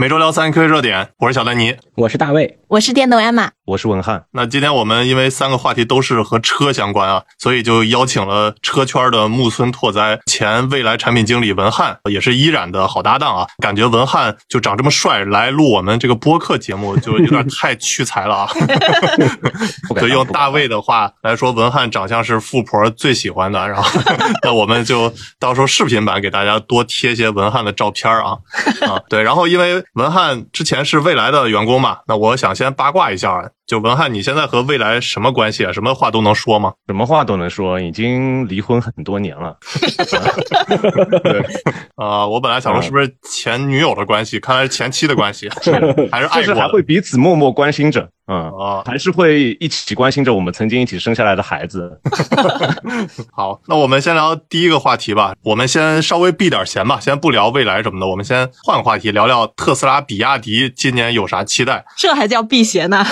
每周聊三科热点，我是小丹尼，我是大卫，我是电动艾玛，我是文翰。那今天我们因为三个话题都是和车相关啊，所以就邀请了车圈的木村拓哉、前未来产品经理文翰，也是依然的好搭档啊。感觉文翰就长这么帅来录我们这个播客节目，就有点太屈才了啊。所以用大卫的话来说，文翰长相是富婆最喜欢的。然后，那我们就到时候视频版给大家多贴些文翰的照片啊啊，对。然后因为文翰之前是未来的员工嘛，那我想先八卦一下，就文翰，你现在和未来什么关系啊？什么话都能说吗？什么话都能说，已经离婚很多年了。对啊，我本来想说是不是前女友的关系，看来是前妻的关系，还是爱过，还会彼此默默关心着。嗯啊，还是会一起关心着我们曾经一起生下来的孩子。好，那我们先聊第一个话题吧。我们先稍微避点嫌吧，先不聊未来什么的，我们先换个话题，聊聊特斯拉、比亚迪今年有啥期待？这还叫避嫌呢？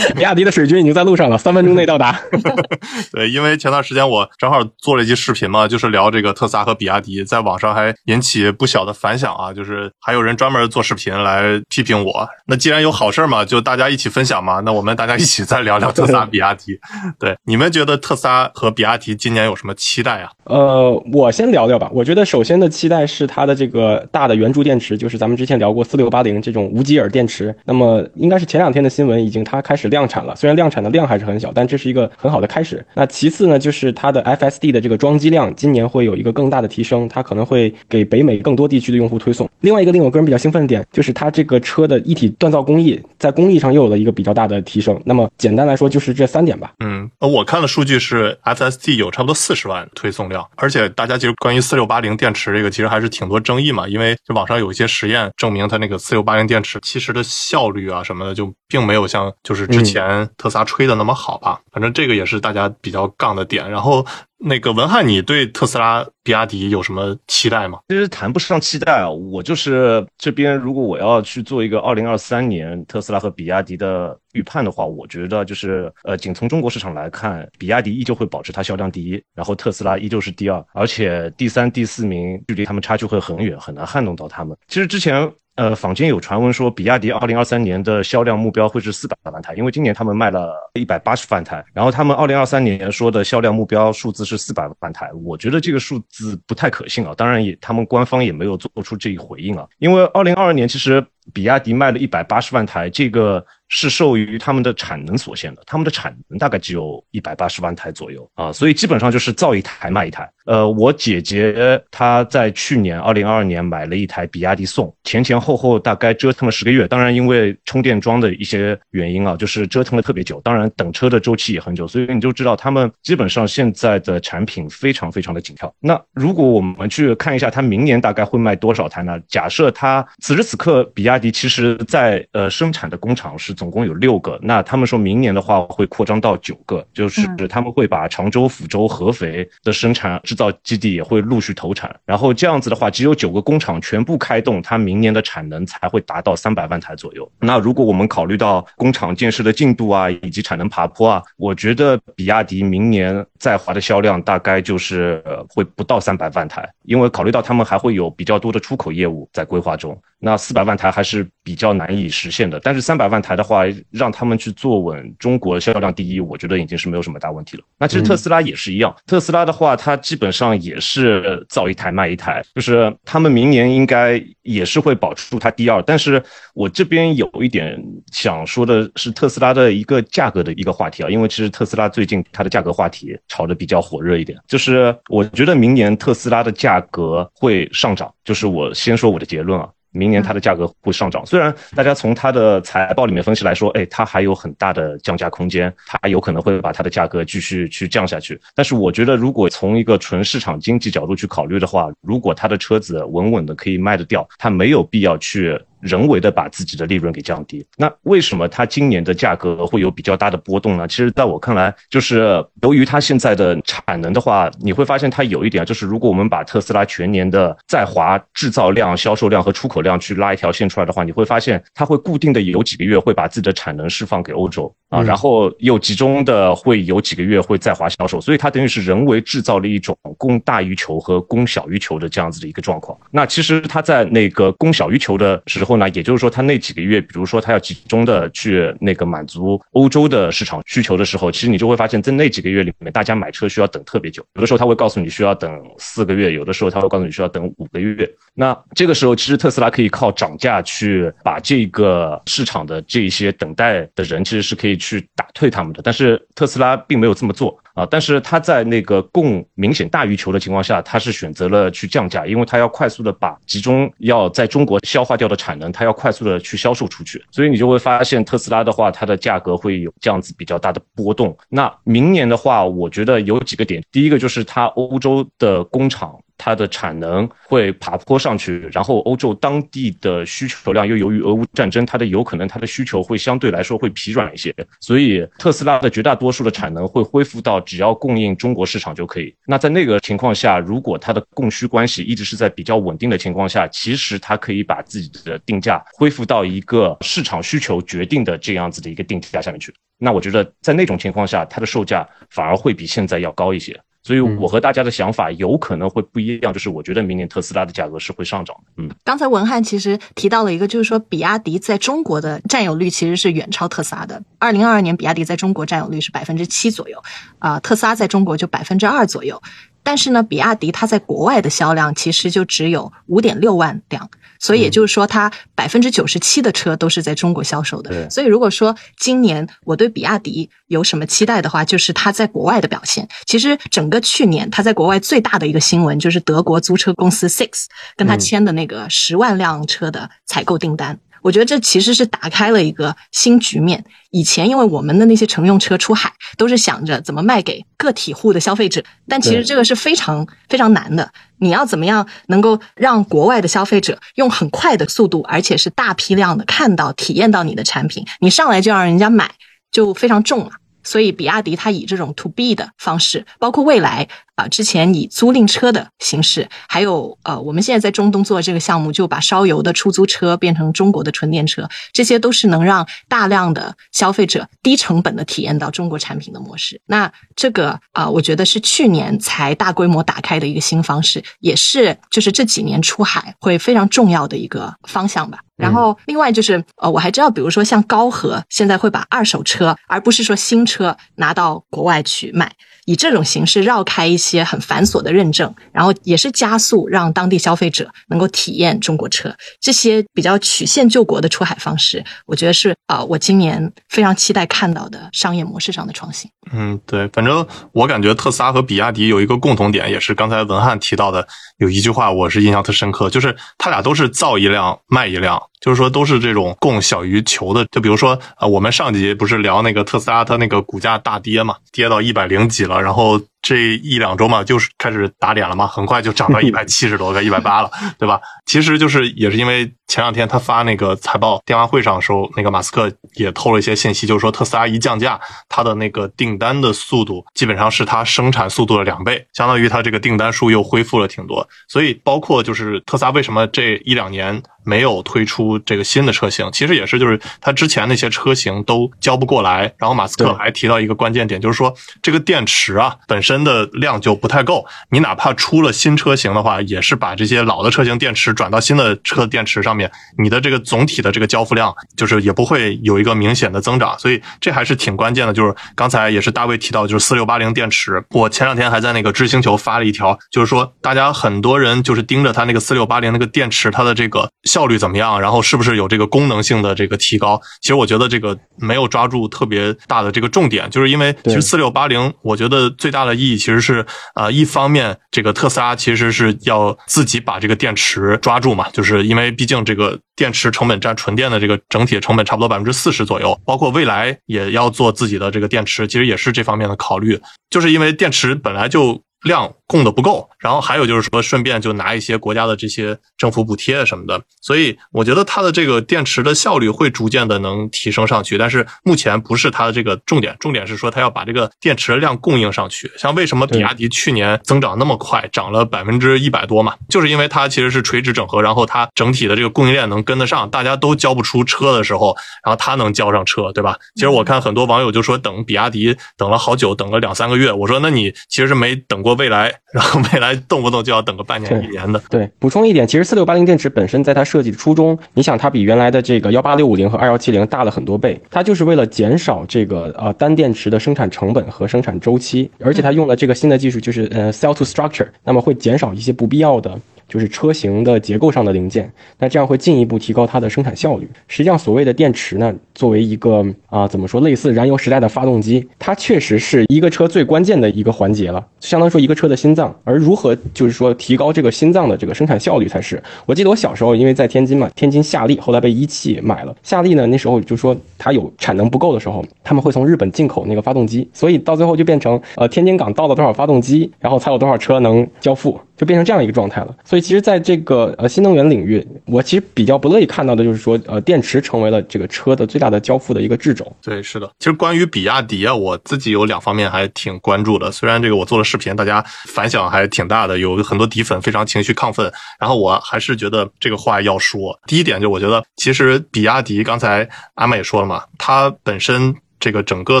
比 亚迪的水军已经在路上了，三分钟内到达。对，因为前段时间我正好做了一期视频嘛，就是聊这个特斯拉和比亚迪，在网上还引起不小的反响啊，就是还有人专门做视频来批评我。那既然有好事嘛，就大家一起。分享嘛，那我们大家一起再聊聊特斯拉、比亚迪。对，你们觉得特斯拉和比亚迪今年有什么期待啊？呃，我先聊聊吧。我觉得首先的期待是它的这个大的圆柱电池，就是咱们之前聊过四六八零这种无极耳电池。那么应该是前两天的新闻，已经它开始量产了。虽然量产的量还是很小，但这是一个很好的开始。那其次呢，就是它的 FSD 的这个装机量今年会有一个更大的提升，它可能会给北美更多地区的用户推送。另外一个令我个人比较兴奋的点，就是它这个车的一体锻造工艺在工艺上又有了一个比较大的提升。那么简单来说就是这三点吧。嗯，呃我看的数据是 FSD 有差不多四十万推送量，而且大家其实关于四六八零电池这个其实还是挺多争议嘛，因为就网上有一些实验证明它那个四六八零电池其实的效率啊什么的就并没有像就是之前特斯拉吹的那么好吧。反正这个也是大家比较杠的点。然后。那个文翰，你对特斯拉、比亚迪有什么期待吗？其实谈不上期待啊，我就是这边，如果我要去做一个二零二三年特斯拉和比亚迪的预判的话，我觉得就是呃，仅从中国市场来看，比亚迪依旧会保持它销量第一，然后特斯拉依旧是第二，而且第三、第四名距离他们差距会很远，很难撼动到他们。其实之前。呃，坊间有传闻说，比亚迪二零二三年的销量目标会是四百万台，因为今年他们卖了一百八十万台，然后他们二零二三年说的销量目标数字是四百万台，我觉得这个数字不太可信啊。当然也，他们官方也没有做出这一回应啊，因为二零二二年其实比亚迪卖了一百八十万台，这个。是受于他们的产能所限的，他们的产能大概只有一百八十万台左右啊，所以基本上就是造一台卖一台。呃，我姐姐她在去年二零二二年买了一台比亚迪宋，前前后后大概折腾了十个月，当然因为充电桩的一些原因啊，就是折腾了特别久，当然等车的周期也很久，所以你就知道他们基本上现在的产品非常非常的紧俏。那如果我们去看一下它明年大概会卖多少台呢？假设它此时此刻比亚迪其实在呃生产的工厂是总共有六个，那他们说明年的话会扩张到九个，就是他们会把常州、抚州、合肥的生产制造基地也会陆续投产，然后这样子的话，只有九个工厂全部开动，它明年的产能才会达到三百万台左右。那如果我们考虑到工厂建设的进度啊，以及产能爬坡啊，我觉得比亚迪明年在华的销量大概就是会不到三百万台，因为考虑到他们还会有比较多的出口业务在规划中，那四百万台还是比较难以实现的。但是三百万台的话，让他们去坐稳中国销量第一，我觉得已经是没有什么大问题了。那其实特斯拉也是一样，特斯拉的话，它基本上也是造一台卖一台，就是他们明年应该也是会保持住它第二。但是我这边有一点想说的是，特斯拉的一个价格的一个话题啊，因为其实特斯拉最近它的价格话题炒得比较火热一点，就是我觉得明年特斯拉的价格会上涨。就是我先说我的结论啊。明年它的价格会上涨，虽然大家从它的财报里面分析来说，哎，它还有很大的降价空间，它有可能会把它的价格继续去降下去。但是我觉得，如果从一个纯市场经济角度去考虑的话，如果它的车子稳稳的可以卖得掉，它没有必要去。人为的把自己的利润给降低，那为什么它今年的价格会有比较大的波动呢？其实，在我看来，就是由于它现在的产能的话，你会发现它有一点，就是如果我们把特斯拉全年的在华制造量、销售量和出口量去拉一条线出来的话，你会发现它会固定的有几个月会把自己的产能释放给欧洲啊，然后又集中的会有几个月会在华销售，所以它等于是人为制造了一种供大于求和供小于求的这样子的一个状况。那其实它在那个供小于求的时候。呢，也就是说，他那几个月，比如说他要集中的去那个满足欧洲的市场需求的时候，其实你就会发现，在那几个月里面，大家买车需要等特别久，有的时候他会告诉你需要等四个月，有的时候他会告诉你需要等五个月。那这个时候，其实特斯拉可以靠涨价去把这个市场的这些等待的人，其实是可以去打退他们的。但是特斯拉并没有这么做。啊，但是它在那个供明显大于求的情况下，它是选择了去降价，因为它要快速的把集中要在中国消化掉的产能，它要快速的去销售出去，所以你就会发现特斯拉的话，它的价格会有这样子比较大的波动。那明年的话，我觉得有几个点，第一个就是它欧洲的工厂。它的产能会爬坡上去，然后欧洲当地的需求量又由于俄乌战争，它的有可能它的需求会相对来说会疲软一些，所以特斯拉的绝大多数的产能会恢复到只要供应中国市场就可以。那在那个情况下，如果它的供需关系一直是在比较稳定的情况下，其实它可以把自己的定价恢复到一个市场需求决定的这样子的一个定价下面去。那我觉得在那种情况下，它的售价反而会比现在要高一些。所以，我和大家的想法有可能会不一样，就是我觉得明年特斯拉的价格是会上涨的。嗯，刚才文翰其实提到了一个，就是说比亚迪在中国的占有率其实是远超特斯拉的。二零二二年，比亚迪在中国占有率是百分之七左右，啊，特斯拉在中国就百分之二左右。但是呢，比亚迪它在国外的销量其实就只有五点六万辆。所以也就是说，它百分之九十七的车都是在中国销售的。所以如果说今年我对比亚迪有什么期待的话，就是它在国外的表现。其实整个去年，它在国外最大的一个新闻就是德国租车公司 Six 跟它签的那个十万辆车的采购订单。我觉得这其实是打开了一个新局面。以前因为我们的那些乘用车出海，都是想着怎么卖给个体户的消费者，但其实这个是非常非常难的。你要怎么样能够让国外的消费者用很快的速度，而且是大批量的看到、体验到你的产品，你上来就让人家买，就非常重了。所以，比亚迪它以这种 to B 的方式，包括未来啊，之前以租赁车的形式，还有呃，我们现在在中东做这个项目，就把烧油的出租车变成中国的纯电车，这些都是能让大量的消费者低成本的体验到中国产品的模式。那这个啊，我觉得是去年才大规模打开的一个新方式，也是就是这几年出海会非常重要的一个方向吧。然后，另外就是，呃，我还知道，比如说像高和现在会把二手车，而不是说新车拿到国外去卖。以这种形式绕开一些很繁琐的认证，然后也是加速让当地消费者能够体验中国车，这些比较曲线救国的出海方式，我觉得是啊，我今年非常期待看到的商业模式上的创新。嗯，对，反正我感觉特斯拉和比亚迪有一个共同点，也是刚才文翰提到的，有一句话我是印象特深刻，就是他俩都是造一辆卖一辆，就是说都是这种供小于求的。就比如说啊，我们上集不是聊那个特斯拉，它那个股价大跌嘛，跌到一百零几了。然后这一两周嘛，就是开始打脸了嘛，很快就涨到 一百七十多个、一百八了，对吧？其实就是也是因为前两天他发那个财报电话会上的时候，那个马斯克也透了一些信息，就是说特斯拉一降价，它的那个订单的速度基本上是它生产速度的两倍，相当于它这个订单数又恢复了挺多。所以包括就是特斯拉为什么这一两年。没有推出这个新的车型，其实也是就是它之前那些车型都交不过来。然后马斯克还提到一个关键点，就是说这个电池啊本身的量就不太够，你哪怕出了新车型的话，也是把这些老的车型电池转到新的车电池上面，你的这个总体的这个交付量就是也不会有一个明显的增长。所以这还是挺关键的。就是刚才也是大卫提到，就是四六八零电池，我前两天还在那个知星球发了一条，就是说大家很多人就是盯着它那个四六八零那个电池，它的这个。效率怎么样？然后是不是有这个功能性的这个提高？其实我觉得这个没有抓住特别大的这个重点，就是因为其实四六八零，我觉得最大的意意义其实是啊，一方面这个特斯拉其实是要自己把这个电池抓住嘛，就是因为毕竟这个电池成本占纯电的这个整体成本差不多百分之四十左右，包括未来也要做自己的这个电池，其实也是这方面的考虑，就是因为电池本来就。量供的不够，然后还有就是说，顺便就拿一些国家的这些政府补贴什么的，所以我觉得它的这个电池的效率会逐渐的能提升上去，但是目前不是它的这个重点，重点是说它要把这个电池的量供应上去。像为什么比亚迪去年增长那么快，涨了百分之一百多嘛，就是因为它其实是垂直整合，然后它整体的这个供应链能跟得上，大家都交不出车的时候，然后它能交上车，对吧？其实我看很多网友就说等比亚迪等了好久，等了两三个月，我说那你其实是没等过。未来然后未来动不动就要等个半年一年的。对，补充一点，其实四六八零电池本身在它设计的初衷，你想它比原来的这个幺八六五零和二幺七零大了很多倍，它就是为了减少这个呃单电池的生产成本和生产周期，而且它用了这个新的技术，就是呃 cell to structure，那么会减少一些不必要的。就是车型的结构上的零件，那这样会进一步提高它的生产效率。实际上，所谓的电池呢，作为一个啊，怎么说，类似燃油时代的发动机，它确实是一个车最关键的一个环节了，相当于说一个车的心脏。而如何就是说提高这个心脏的这个生产效率，才是我记得我小时候因为在天津嘛，天津夏利后来被一汽买了，夏利呢那时候就说它有产能不够的时候，他们会从日本进口那个发动机，所以到最后就变成呃天津港到了多少发动机，然后才有多少车能交付。就变成这样一个状态了，所以其实，在这个呃新能源领域，我其实比较不乐意看到的就是说，呃，电池成为了这个车的最大的交付的一个掣肘。对，是的。其实关于比亚迪啊，我自己有两方面还挺关注的。虽然这个我做了视频，大家反响还挺大的，有很多底粉非常情绪亢奋。然后我还是觉得这个话要说。第一点就我觉得，其实比亚迪刚才阿麦也说了嘛，它本身。这个整个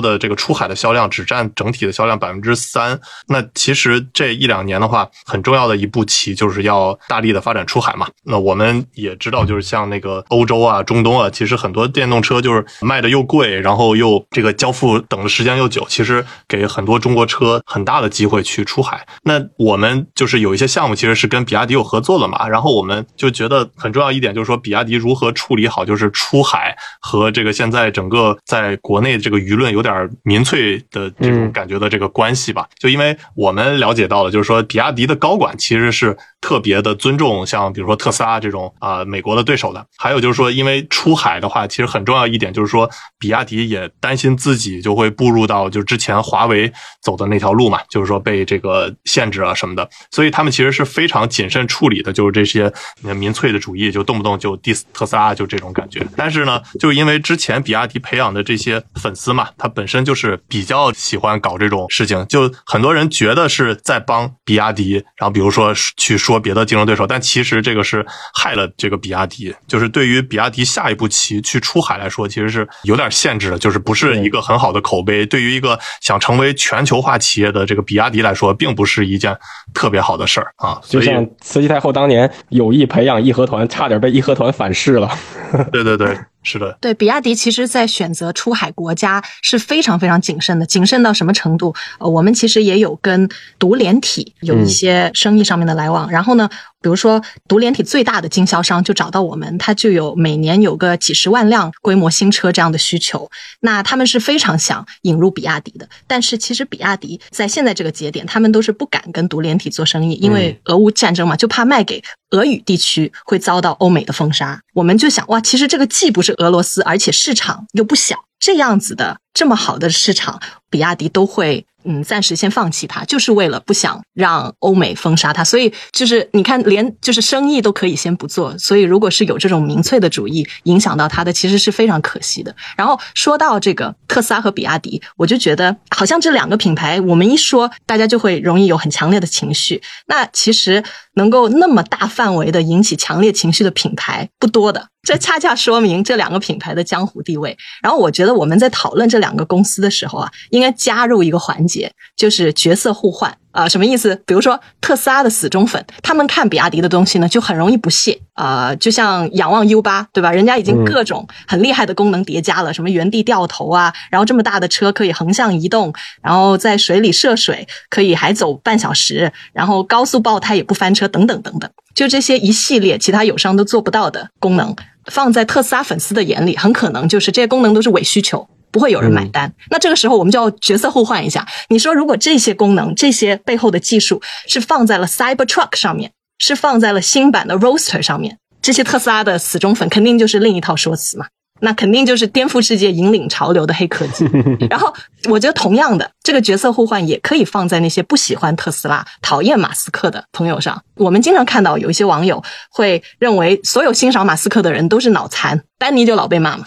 的这个出海的销量只占整体的销量百分之三，那其实这一两年的话，很重要的一步棋就是要大力的发展出海嘛。那我们也知道，就是像那个欧洲啊、中东啊，其实很多电动车就是卖的又贵，然后又这个交付等的时间又久，其实给很多中国车很大的机会去出海。那我们就是有一些项目其实是跟比亚迪有合作的嘛，然后我们就觉得很重要一点就是说，比亚迪如何处理好就是出海和这个现在整个在国内这个。舆论有点民粹的这种感觉的这个关系吧，就因为我们了解到了，就是说比亚迪的高管其实是特别的尊重像比如说特斯拉这种啊美国的对手的。还有就是说，因为出海的话，其实很重要一点就是说，比亚迪也担心自己就会步入到就之前华为走的那条路嘛，就是说被这个限制啊什么的，所以他们其实是非常谨慎处理的，就是这些民粹的主义，就动不动就 diss 特斯拉就这种感觉。但是呢，就是因为之前比亚迪培养的这些粉丝。丝嘛，他本身就是比较喜欢搞这种事情，就很多人觉得是在帮比亚迪，然后比如说去说别的竞争对手，但其实这个是害了这个比亚迪，就是对于比亚迪下一步棋去出海来说，其实是有点限制的，就是不是一个很好的口碑。对于一个想成为全球化企业的这个比亚迪来说，并不是一件特别好的事儿啊。就像慈禧太后当年有意培养义和团，差点被义和团反噬了。对对对。是的，对，比亚迪其实在选择出海国家是非常非常谨慎的，谨慎到什么程度？呃，我们其实也有跟独联体有一些生意上面的来往，然后呢。比如说，独联体最大的经销商就找到我们，他就有每年有个几十万辆规模新车这样的需求。那他们是非常想引入比亚迪的，但是其实比亚迪在现在这个节点，他们都是不敢跟独联体做生意，因为俄乌战争嘛，就怕卖给俄语地区会遭到欧美的封杀。我们就想，哇，其实这个既不是俄罗斯，而且市场又不小，这样子的这么好的市场，比亚迪都会。嗯，暂时先放弃它，就是为了不想让欧美封杀它。所以就是你看，连就是生意都可以先不做。所以如果是有这种民粹的主义影响到它的，其实是非常可惜的。然后说到这个特斯拉和比亚迪，我就觉得好像这两个品牌，我们一说，大家就会容易有很强烈的情绪。那其实能够那么大范围的引起强烈情绪的品牌不多的。这恰恰说明这两个品牌的江湖地位。然后我觉得我们在讨论这两两个公司的时候啊，应该加入一个环节，就是角色互换。啊，什么意思？比如说特斯拉的死忠粉，他们看比亚迪的东西呢，就很容易不屑。啊，就像仰望 U 八，对吧？人家已经各种很厉害的功能叠加了，什么原地掉头啊，然后这么大的车可以横向移动，然后在水里涉水可以还走半小时，然后高速爆胎也不翻车，等等等等，就这些一系列其他友商都做不到的功能，放在特斯拉粉丝的眼里，很可能就是这些功能都是伪需求。不会有人买单。那这个时候，我们就要角色互换一下。你说，如果这些功能、这些背后的技术是放在了 Cybertruck 上面，是放在了新版的 Roadster 上面，这些特斯拉的死忠粉肯定就是另一套说辞嘛。那肯定就是颠覆世界、引领潮流的黑科技。然后，我觉得同样的，这个角色互换也可以放在那些不喜欢特斯拉、讨厌马斯克的朋友上。我们经常看到有一些网友会认为，所有欣赏马斯克的人都是脑残，丹尼就老被骂嘛。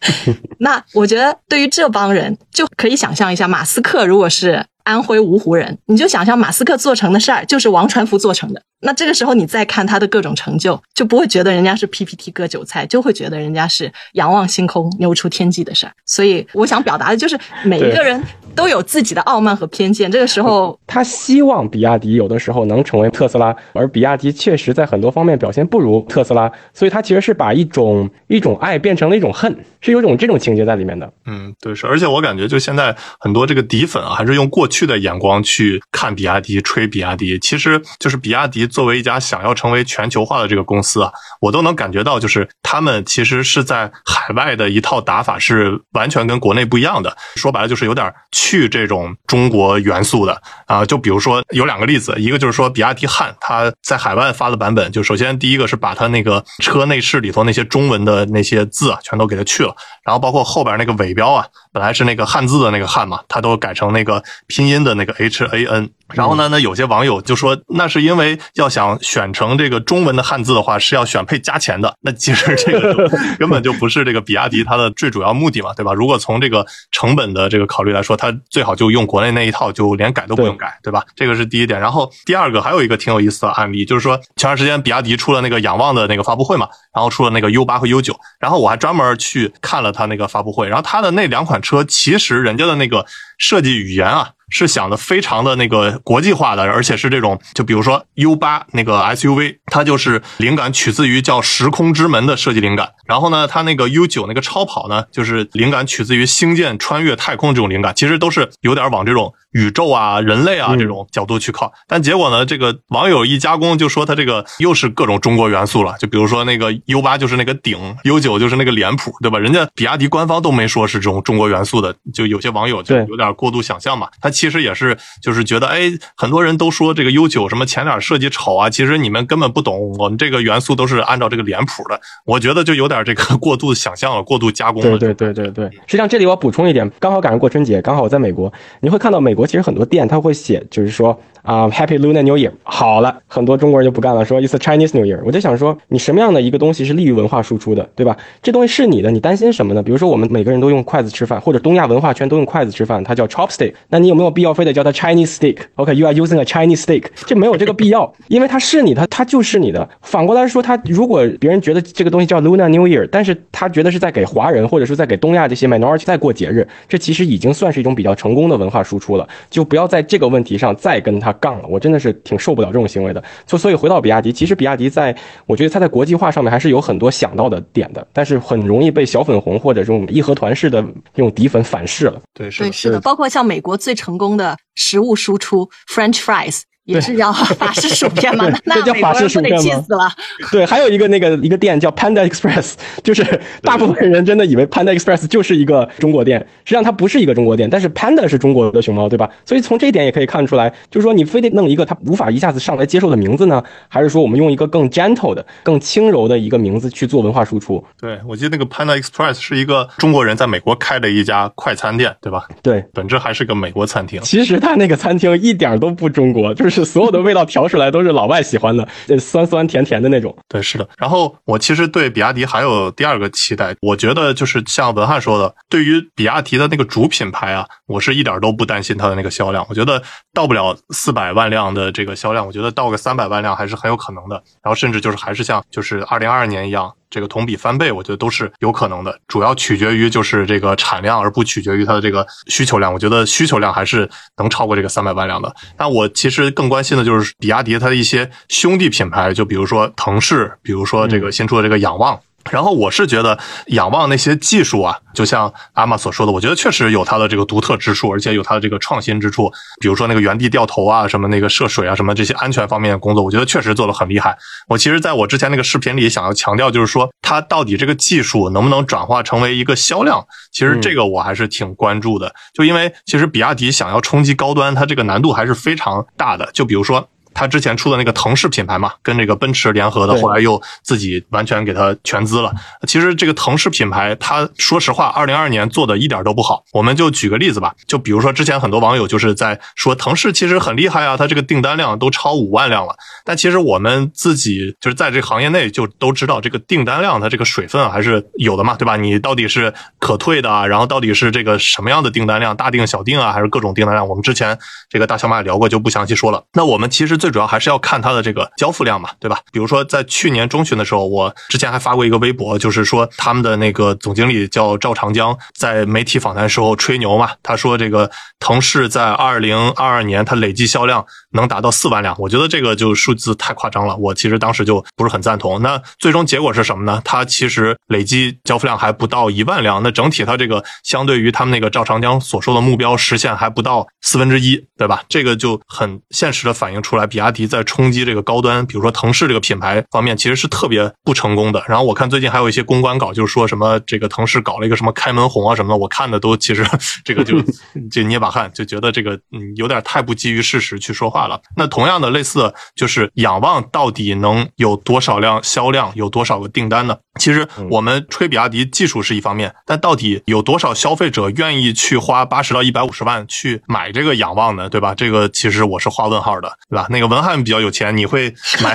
那我觉得，对于这帮人，就可以想象一下，马斯克如果是安徽芜湖人，你就想象马斯克做成的事儿就是王传福做成的。那这个时候你再看他的各种成就，就不会觉得人家是 PPT 割韭菜，就会觉得人家是仰望星空、牛出天际的事儿。所以我想表达的就是，每一个人都有自己的傲慢和偏见。这个时候，他希望比亚迪有的时候能成为特斯拉，而比亚迪确实在很多方面表现不如特斯拉，所以他其实是把一种一种爱变成了一种恨，是有种这种情节在里面的。嗯，对，是。而且我感觉就现在很多这个底粉啊，还是用过去的眼光去看比亚迪、吹比亚迪，其实就是比亚迪。作为一家想要成为全球化的这个公司啊，我都能感觉到，就是他们其实是在海外的一套打法是完全跟国内不一样的。说白了就是有点去这种中国元素的啊。就比如说有两个例子，一个就是说比亚迪汉，它在海外发的版本，就首先第一个是把它那个车内饰里头那些中文的那些字啊，全都给它去了，然后包括后边那个尾标啊，本来是那个汉字的那个汉嘛，它都改成那个音的那个 H A N。然后呢？那有些网友就说，那是因为要想选成这个中文的汉字的话，是要选配加钱的。那其实这个根本就不是这个 比亚迪它的最主要目的嘛，对吧？如果从这个成本的这个考虑来说，它最好就用国内那一套，就连改都不用改，对吧？这个是第一点。然后第二个还有一个挺有意思的案例，就是说前段时间比亚迪出了那个仰望的那个发布会嘛，然后出了那个 U 八和 U 九，然后我还专门去看了它那个发布会，然后它的那两款车其实人家的那个设计语言啊。是想的非常的那个国际化的，而且是这种，就比如说 U 八那个 SUV，它就是灵感取自于叫时空之门的设计灵感。然后呢，它那个 U 九那个超跑呢，就是灵感取自于星舰穿越太空这种灵感，其实都是有点往这种。宇宙啊，人类啊，这种角度去靠，但结果呢，这个网友一加工就说他这个又是各种中国元素了，就比如说那个 U 八就是那个顶，U 九就是那个脸谱，对吧？人家比亚迪官方都没说是这种中国元素的，就有些网友就有点过度想象嘛。他其实也是就是觉得，哎，很多人都说这个 U 九什么前脸设计丑啊，其实你们根本不懂，我们这个元素都是按照这个脸谱的。我觉得就有点这个过度想象了，过度加工了。对对对对对。实际上这里我补充一点，刚好赶上过春节，刚好我在美国，你会看到美国。其实很多店他会写，就是说。啊，Happy Lunar New Year！好了，很多中国人就不干了，说 It's a Chinese New Year。我就想说，你什么样的一个东西是利于文化输出的，对吧？这东西是你的，你担心什么呢？比如说，我们每个人都用筷子吃饭，或者东亚文化圈都用筷子吃饭，它叫 chopstick。那你有没有必要非得叫它 Chinese stick？OK，you are using a Chinese stick，这没有这个必要，因为它是你的，它就是你的。反过来说，它如果别人觉得这个东西叫 Lunar New Year，但是他觉得是在给华人，或者说在给东亚这些 minority 在过节日，这其实已经算是一种比较成功的文化输出了。就不要在这个问题上再跟他杠了。我真的是。挺受不了这种行为的，所所以回到比亚迪，其实比亚迪在，我觉得它在国际化上面还是有很多想到的点的，但是很容易被小粉红或者这种义和团式的这种底粉反噬了。对，是的，是的，包括像美国最成功的食物输出 French fries。也是叫法式薯片吗？那叫法式薯片吗？气死了。对，还有一个那个一个店叫 Panda Express，就是大部分人真的以为 Panda Express 就是一个中国店，实际上它不是一个中国店，但是 Panda 是中国的熊猫，对吧？所以从这一点也可以看出来，就是说你非得弄一个它无法一下子上来接受的名字呢，还是说我们用一个更 gentle 的、更轻柔的一个名字去做文化输出？对，我记得那个 Panda Express 是一个中国人在美国开的一家快餐店，对吧？对，本质还是个美国餐厅。其实它那个餐厅一点都不中国，就是。是所有的味道调出来都是老外喜欢的，酸酸甜甜的那种。对，是的。然后我其实对比亚迪还有第二个期待，我觉得就是像文翰说的，对于比亚迪的那个主品牌啊，我是一点都不担心它的那个销量。我觉得到不了四百万辆的这个销量，我觉得到个三百万辆还是很有可能的。然后甚至就是还是像就是二零二二年一样。这个同比翻倍，我觉得都是有可能的，主要取决于就是这个产量，而不取决于它的这个需求量。我觉得需求量还是能超过这个三百万辆的。但我其实更关心的就是比亚迪它的一些兄弟品牌，就比如说腾势，比如说这个新出的这个仰望。然后我是觉得仰望那些技术啊，就像阿玛所说的，我觉得确实有它的这个独特之处，而且有它的这个创新之处。比如说那个原地掉头啊，什么那个涉水啊，什么这些安全方面的工作，我觉得确实做的很厉害。我其实在我之前那个视频里想要强调，就是说它到底这个技术能不能转化成为一个销量，其实这个我还是挺关注的。就因为其实比亚迪想要冲击高端，它这个难度还是非常大的。就比如说。他之前出的那个腾势品牌嘛，跟这个奔驰联合的，后来又自己完全给它全资了。其实这个腾势品牌，它说实话，二零二二年做的一点都不好。我们就举个例子吧，就比如说之前很多网友就是在说腾势其实很厉害啊，它这个订单量都超五万辆了。但其实我们自己就是在这个行业内就都知道，这个订单量它这个水分啊还是有的嘛，对吧？你到底是可退的啊，然后到底是这个什么样的订单量，大订小订啊，还是各种订单量？我们之前这个大小马也聊过，就不详细说了。那我们其实最主要还是要看它的这个交付量嘛，对吧？比如说在去年中旬的时候，我之前还发过一个微博，就是说他们的那个总经理叫赵长江，在媒体访谈时候吹牛嘛，他说这个腾势在二零二二年它累计销量能达到四万辆，我觉得这个就数字太夸张了，我其实当时就不是很赞同。那最终结果是什么呢？它其实累计交付量还不到一万辆，那整体它这个相对于他们那个赵长江所说的目标实现还不到四分之一，对吧？这个就很现实的反映出来，比亚迪在冲击这个高端，比如说腾势这个品牌方面，其实是特别不成功的。然后我看最近还有一些公关稿，就是说什么这个腾势搞了一个什么开门红啊什么的，我看的都其实 这个就 就捏把汗，就觉得这个嗯有点太不基于事实去说话了。那同样的类似的就是仰望到底能有多少辆销量，有多少个订单呢？其实我们吹比亚迪技术是一方面，但到底有多少消费者愿意去花八十到一百五十万去买这个仰望呢？对吧？这个其实我是画问号的，对吧？那个文翰比较有钱，你会买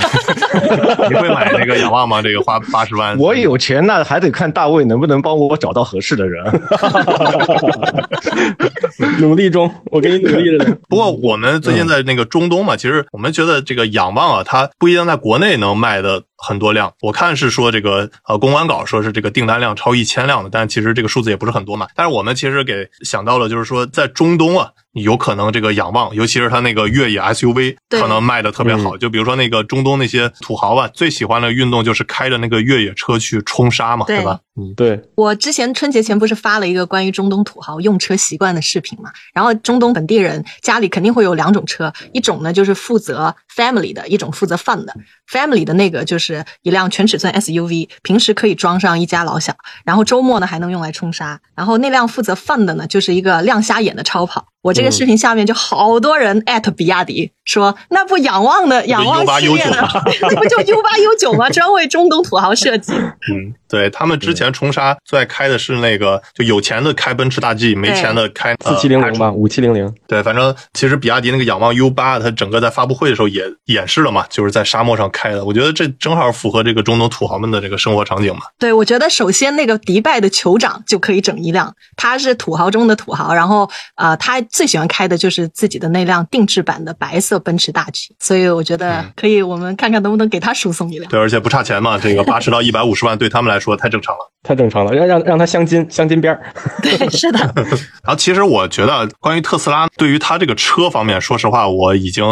你会买那个仰望吗？这个花八十万，我有钱，那还得看大卫能不能帮我找到合适的人。努力中，我给你努力着呢。不过我们最近在那个中东嘛，其实我们觉得这个仰望啊，它不一定在国内能卖的很多辆。我看是说这个呃公关稿说是这个订单量超一千辆的，但其实这个数字也不是很多嘛。但是我们其实给想到了，就是说在中东啊。有可能这个仰望，尤其是它那个越野 SUV，可能卖的特别好。就比如说那个中东那些土豪啊，最喜欢的运动就是开着那个越野车去冲沙嘛，对对吧？嗯，对，我之前春节前不是发了一个关于中东土豪用车习惯的视频嘛？然后中东本地人家里肯定会有两种车，一种呢就是负责 family 的，一种负责 fun 的。family 的那个就是一辆全尺寸 SUV，平时可以装上一家老小，然后周末呢还能用来冲沙。然后那辆负责 fun 的呢，就是一个亮瞎眼的超跑。我这个视频下面就好多人艾特比亚迪说，那不仰望的仰望 U8 系列的，那不就 U 八 U 九吗？专为中东土豪设计。嗯，对他们之前冲沙最爱开的是那个，就有钱的开奔驰大 G，没钱的开四七零零吧，五七零零。对，反正其实比亚迪那个仰望 U 八，它整个在发布会的时候也演示了嘛，就是在沙漠上开的。我觉得这正好符合这个中东土豪们的这个生活场景嘛。对，我觉得首先那个迪拜的酋长就可以整一辆，他是土豪中的土豪，然后呃，他最喜欢开的就是自己的那辆定制版的白色奔驰大 G，所以我觉得可以，我们看看能不能给他输送一辆。对，而且不差钱嘛，这个八十到一百五十万对他们来说太正常了。太正常了，让让让他镶金镶金边儿。对，是的，然后其实我觉得，关于特斯拉对于它这个车方面，说实话，我已经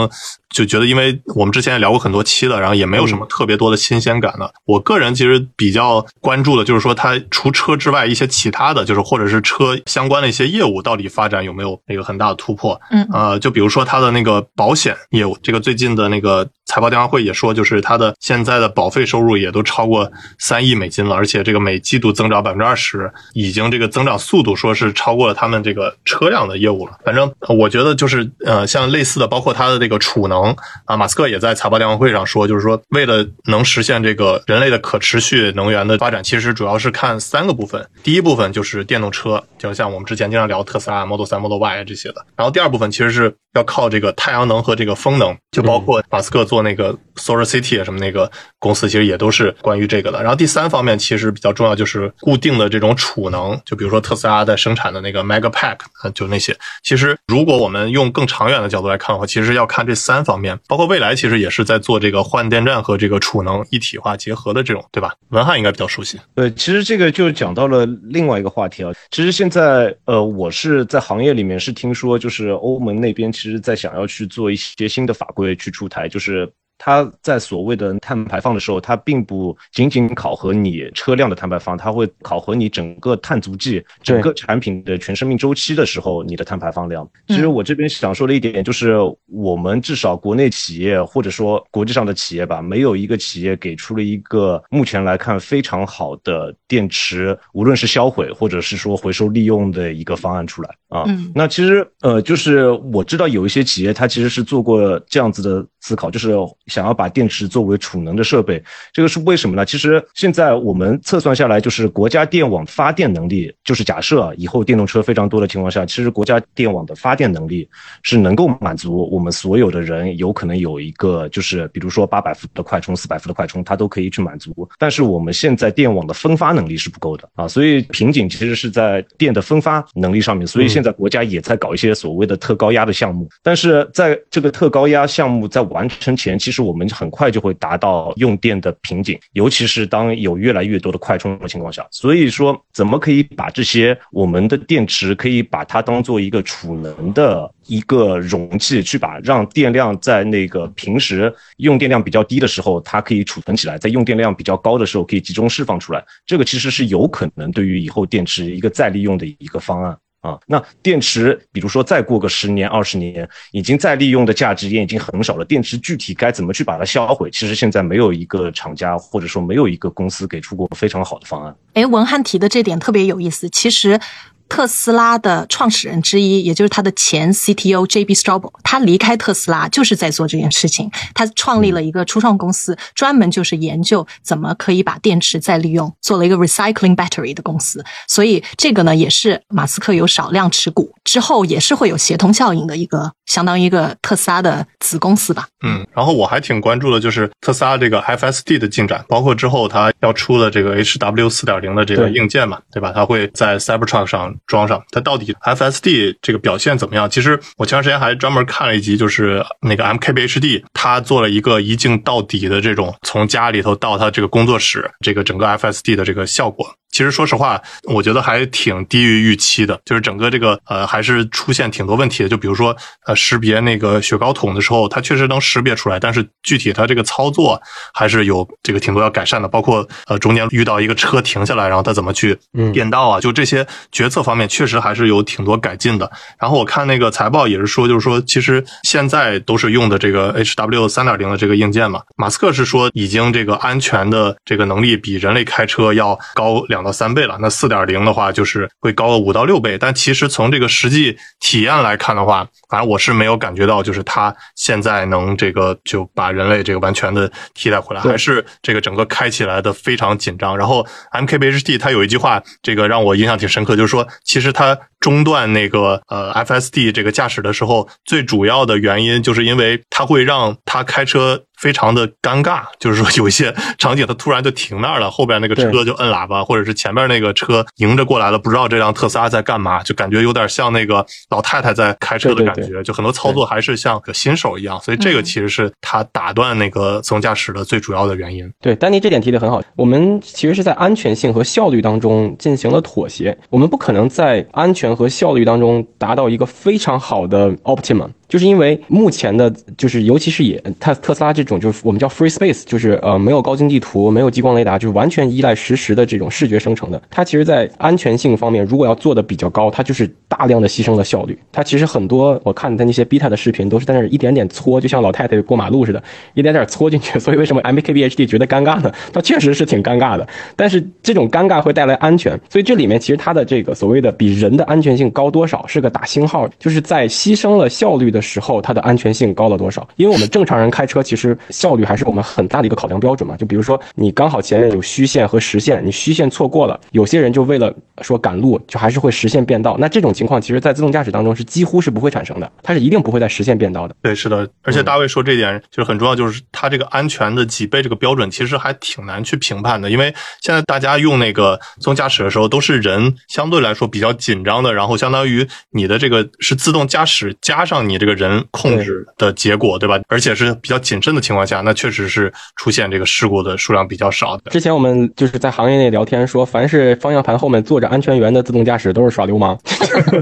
就觉得，因为我们之前也聊过很多期了，然后也没有什么特别多的新鲜感了。我个人其实比较关注的就是说，它除车之外，一些其他的就是或者是车相关的一些业务，到底发展有没有那个很大的突破？嗯呃，就比如说它的那个保险业务，这个最近的那个财报电话会也说，就是它的现在的保费收入也都超过三亿美金了，而且这个每季度增长百分之二十，已经这个增长速度说是超过了他们这个车辆的业务了。反正呃我觉得就是呃，像类似的，包括它的这个储能啊，马斯克也在财报电话会上说，就是说为了能实现这个人类的可持续能源的发展，其实主要是看三个部分。第一部分就是电动车，就像我们之前经常聊特斯拉、Model 3、Model Y 这些的。然后第二部分其实是要靠这个太阳能和这个风能，就包括马斯克做那个 Solar City 什么那个公司，其实也都是关于这个的。然后第三方面其实比较重要，就是固定的这种储能，就比如说特斯拉在生产的那个 Mega Pack，就那些。其实如果我们用更长远的角度来看的话，其实要看这三方方面，包括未来其实也是在做这个换电站和这个储能一体化结合的这种，对吧？文翰应该比较熟悉。对，其实这个就讲到了另外一个话题啊。其实现在，呃，我是在行业里面是听说，就是欧盟那边其实在想要去做一些新的法规去出台，就是。它在所谓的碳排放的时候，它并不仅仅考核你车辆的碳排放，它会考核你整个碳足迹、整个产品的全生命周期的时候你的碳排放量。其实我这边想说的一点就是，我们至少国内企业或者说国际上的企业吧，没有一个企业给出了一个目前来看非常好的电池，无论是销毁或者是说回收利用的一个方案出来啊。嗯那其实呃，就是我知道有一些企业它其实是做过这样子的思考，就是想要把电池作为储能的设备。这个是为什么呢？其实现在我们测算下来，就是国家电网发电能力，就是假设以后电动车非常多的情况下，其实国家电网的发电能力是能够满足我们所有的人有可能有一个，就是比如说八百伏的快充、四百伏的快充，它都可以去满足。但是我们现在电网的分发能力是不够的啊，所以瓶颈其实是在电的分发能力上面。所以现在国家也在搞一些所谓的特高压的项目，但是在这个特高压项目在完成前，其实我们很快就会达到用电的瓶颈，尤其是当有越来越多的快充的情况下。所以说，怎么可以把这些我们的电池可以把它当做一个储能的一个容器，去把让电量在那个平时用电量比较低的时候，它可以储存起来，在用电量比较高的时候可以集中释放出来。这个其实是有可能对于以后电池一个再利用的一个方案。啊，那电池，比如说再过个十年、二十年，已经再利用的价值也已经很少了。电池具体该怎么去把它销毁，其实现在没有一个厂家或者说没有一个公司给出过非常好的方案。哎，文翰提的这点特别有意思，其实。特斯拉的创始人之一，也就是他的前 CTO J.B. Straubel，他离开特斯拉就是在做这件事情。他创立了一个初创公司，专门就是研究怎么可以把电池再利用，做了一个 recycling battery 的公司。所以这个呢，也是马斯克有少量持股之后，也是会有协同效应的一个，相当于一个特斯拉的子公司吧。嗯，然后我还挺关注的，就是特斯拉这个 FSD 的进展，包括之后它要出的这个 HW 四点零的这个硬件嘛，对吧？它会在 Cybertruck 上。装上它到底 FSD 这个表现怎么样？其实我前段时间还专门看了一集，就是那个 MKBHD，他做了一个一镜到底的这种从家里头到他这个工作室，这个整个 FSD 的这个效果。其实说实话，我觉得还挺低于预期的，就是整个这个呃还是出现挺多问题的。就比如说呃识别那个雪糕桶的时候，它确实能识别出来，但是具体它这个操作还是有这个挺多要改善的。包括呃中间遇到一个车停下来，然后它怎么去变道啊？就这些决策方面确实还是有挺多改进的。然后我看那个财报也是说，就是说其实现在都是用的这个 HW 三点零的这个硬件嘛。马斯克是说已经这个安全的这个能力比人类开车要高两。到三倍了，那四点零的话就是会高个五到六倍。但其实从这个实际体验来看的话，反正我是没有感觉到，就是它现在能这个就把人类这个完全的替代回来，还是这个整个开起来的非常紧张。然后 MKBHD 它有一句话，这个让我印象挺深刻，就是说其实它中断那个呃 FSD 这个驾驶的时候，最主要的原因就是因为它会让他开车。非常的尴尬，就是说有一些场景，它突然就停那儿了，后边那个车就摁喇叭，或者是前面那个车迎着过来了，不知道这辆特斯拉在干嘛，就感觉有点像那个老太太在开车的感觉，就很多操作还是像个新手一样，所以这个其实是他打断那个自动驾驶的最主要的原因。对，丹尼这点提的很好，我们其实是在安全性和效率当中进行了妥协，我们不可能在安全和效率当中达到一个非常好的 optimum。就是因为目前的，就是尤其是也特特斯拉这种，就是我们叫 free space，就是呃没有高精地图，没有激光雷达，就是完全依赖实时的这种视觉生成的。它其实，在安全性方面，如果要做的比较高，它就是大量的牺牲了效率。它其实很多我看的那些 beta 的视频，都是在那儿一点点搓，就像老太太过马路似的，一点点搓进去。所以为什么 MKBHD 觉得尴尬呢？它确实是挺尴尬的，但是这种尴尬会带来安全。所以这里面其实它的这个所谓的比人的安全性高多少，是个打星号，就是在牺牲了效率。的时候，它的安全性高了多少？因为我们正常人开车，其实效率还是我们很大的一个考量标准嘛。就比如说，你刚好前面有虚线和实线，你虚线错过了，有些人就为了说赶路，就还是会实线变道。那这种情况，其实在自动驾驶当中是几乎是不会产生的，它是一定不会在实线变道的。对，是的。而且大卫说这点就是很重要，就是它这个安全的几倍这个标准，其实还挺难去评判的。因为现在大家用那个自动驾驶的时候，都是人相对来说比较紧张的，然后相当于你的这个是自动驾驶加上你这。这个人控制的结果，对吧？而且是比较谨慎的情况下，那确实是出现这个事故的数量比较少的。之前我们就是在行业内聊天说，凡是方向盘后面坐着安全员的自动驾驶都是耍流氓。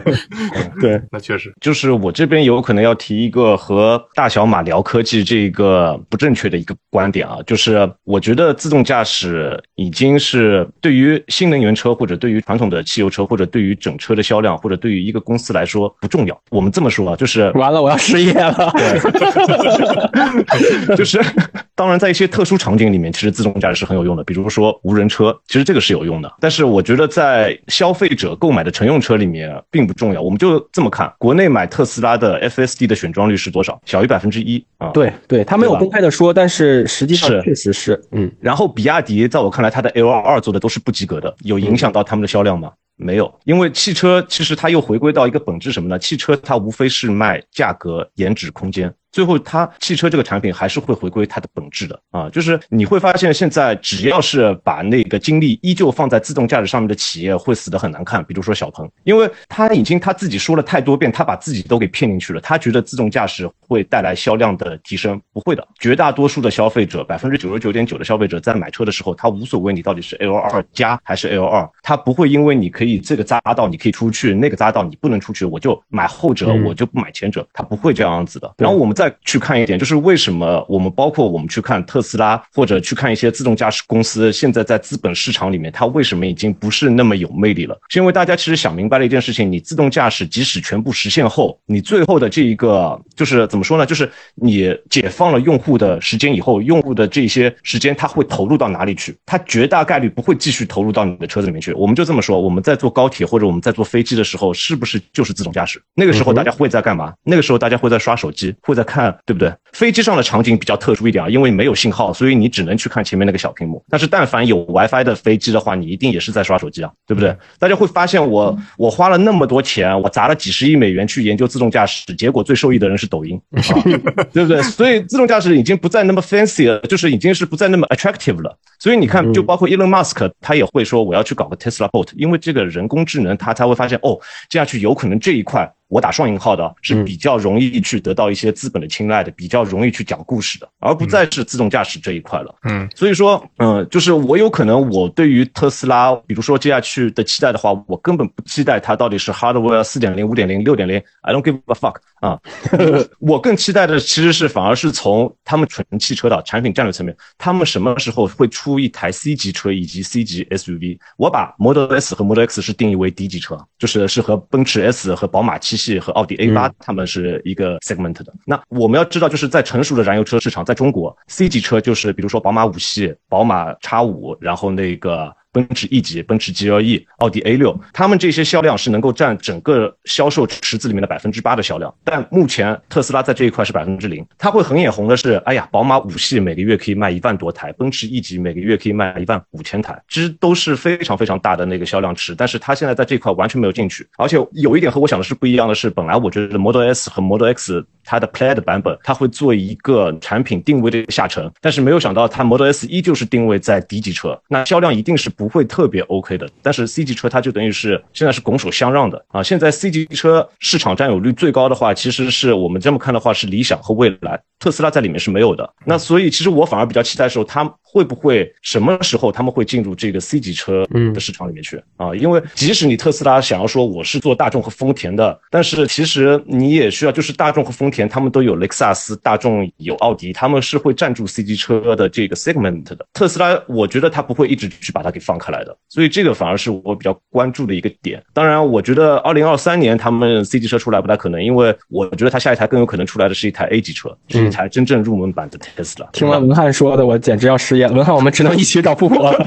对，那确实就是我这边有可能要提一个和大小马聊科技这个不正确的一个观点啊，就是我觉得自动驾驶已经是对于新能源车或者对于传统的汽油车或者对于整车的销量或者对于一个公司来说不重要。我们这么说啊，就是。完了。完了，我要失业了。就是，当然，在一些特殊场景里面，其实自动驾驶是很有用的，比如说无人车，其实这个是有用的。但是我觉得在消费者购买的乘用车里面并不重要。我们就这么看，国内买特斯拉的 FSD 的选装率是多少？小于百分之一啊。对对，他没有公开的说，但是实际上确实是，嗯。然后比亚迪，在我看来，它的 L 二做的都是不及格的，有影响到他们的销量吗？没有，因为汽车其实它又回归到一个本质什么呢？汽车它无非是卖价格、颜值、空间。最后，它汽车这个产品还是会回归它的本质的啊，就是你会发现，现在只要是把那个精力依旧放在自动驾驶上面的企业，会死得很难看。比如说小鹏，因为他已经他自己说了太多遍，他把自己都给骗进去了。他觉得自动驾驶会带来销量的提升，不会的。绝大多数的消费者，百分之九十九点九的消费者在买车的时候，他无所谓你到底是 L 二加还是 L 二，他不会因为你可以这个匝道你可以出去，那个匝道你不能出去，我就买后者，我就不买前者，他不会这样子的。然后我们再。再去看一点，就是为什么我们包括我们去看特斯拉，或者去看一些自动驾驶公司，现在在资本市场里面，它为什么已经不是那么有魅力了？是因为大家其实想明白了一件事情：你自动驾驶即使全部实现后，你最后的这一个就是怎么说呢？就是你解放了用户的时间以后，用户的这些时间他会投入到哪里去？他绝大概率不会继续投入到你的车子里面去。我们就这么说，我们在坐高铁或者我们在坐飞机的时候，是不是就是自动驾驶？那个时候大家会在干嘛？那个时候大家会在刷手机，会在看。对不对？飞机上的场景比较特殊一点啊，因为没有信号，所以你只能去看前面那个小屏幕。但是但凡有 WiFi 的飞机的话，你一定也是在刷手机啊，对不对？大家会发现，我我花了那么多钱，我砸了几十亿美元去研究自动驾驶，结果最受益的人是抖音，对不对？所以自动驾驶已经不再那么 fancy 了，就是已经是不再那么 attractive 了。所以你看，就包括 Elon Musk，他也会说我要去搞个 Tesla Bot，因为这个人工智能，他才会发现哦，接下去有可能这一块。我打双引号的是比较容易去得到一些资本的青睐的，比较容易去讲故事的，而不再是自动驾驶这一块了。嗯，所以说，嗯，就是我有可能，我对于特斯拉，比如说接下去的期待的话，我根本不期待它到底是 hardware 四点零、五点零、六点零，I don't give a fuck 啊。我更期待的其实是反而是从他们纯汽车的产品战略层面，他们什么时候会出一台 C 级车以及 C 级 SUV？我把 Model S 和 Model X 是定义为 D 级车，就是是和奔驰 S 和宝马七。系和奥迪 A 八，他们是一个 segment 的。那我们要知道，就是在成熟的燃油车市场，在中国，C 级车就是比如说宝马五系、宝马叉五，然后那个。奔驰 E 级、奔驰 GLE、奥迪 A 六，他们这些销量是能够占整个销售池子里面的百分之八的销量。但目前特斯拉在这一块是百分之零。他会很眼红的是，哎呀，宝马五系每个月可以卖一万多台，奔驰 E 级每个月可以卖一万五千台，其实都是非常非常大的那个销量池。但是他现在在这块完全没有进去。而且有一点和我想的是不一样的是，本来我觉得 Model S 和 Model X 它的 Plaid 版本，它会做一个产品定位的下沉，但是没有想到它 Model S 依旧是定位在低级车，那销量一定是不。不会特别 OK 的，但是 C 级车它就等于是现在是拱手相让的啊！现在 C 级车市场占有率最高的话，其实是我们这么看的话是理想和蔚来，特斯拉在里面是没有的。那所以其实我反而比较期待的时候，它会不会什么时候他们会进入这个 C 级车的市场里面去啊？因为即使你特斯拉想要说我是做大众和丰田的，但是其实你也需要就是大众和丰田他们都有雷克萨斯，大众有奥迪，他们是会占住 C 级车的这个 segment 的。特斯拉我觉得它不会一直去把它给放。放开来的，所以这个反而是我比较关注的一个点。当然，我觉得二零二三年他们 C 级车出来不太可能，因为我觉得它下一台更有可能出来的是一台 A 级车，是一台真正入门版的 Tesla。听完文翰说的，我简直要失业了。文翰，我们只能一起找富婆了。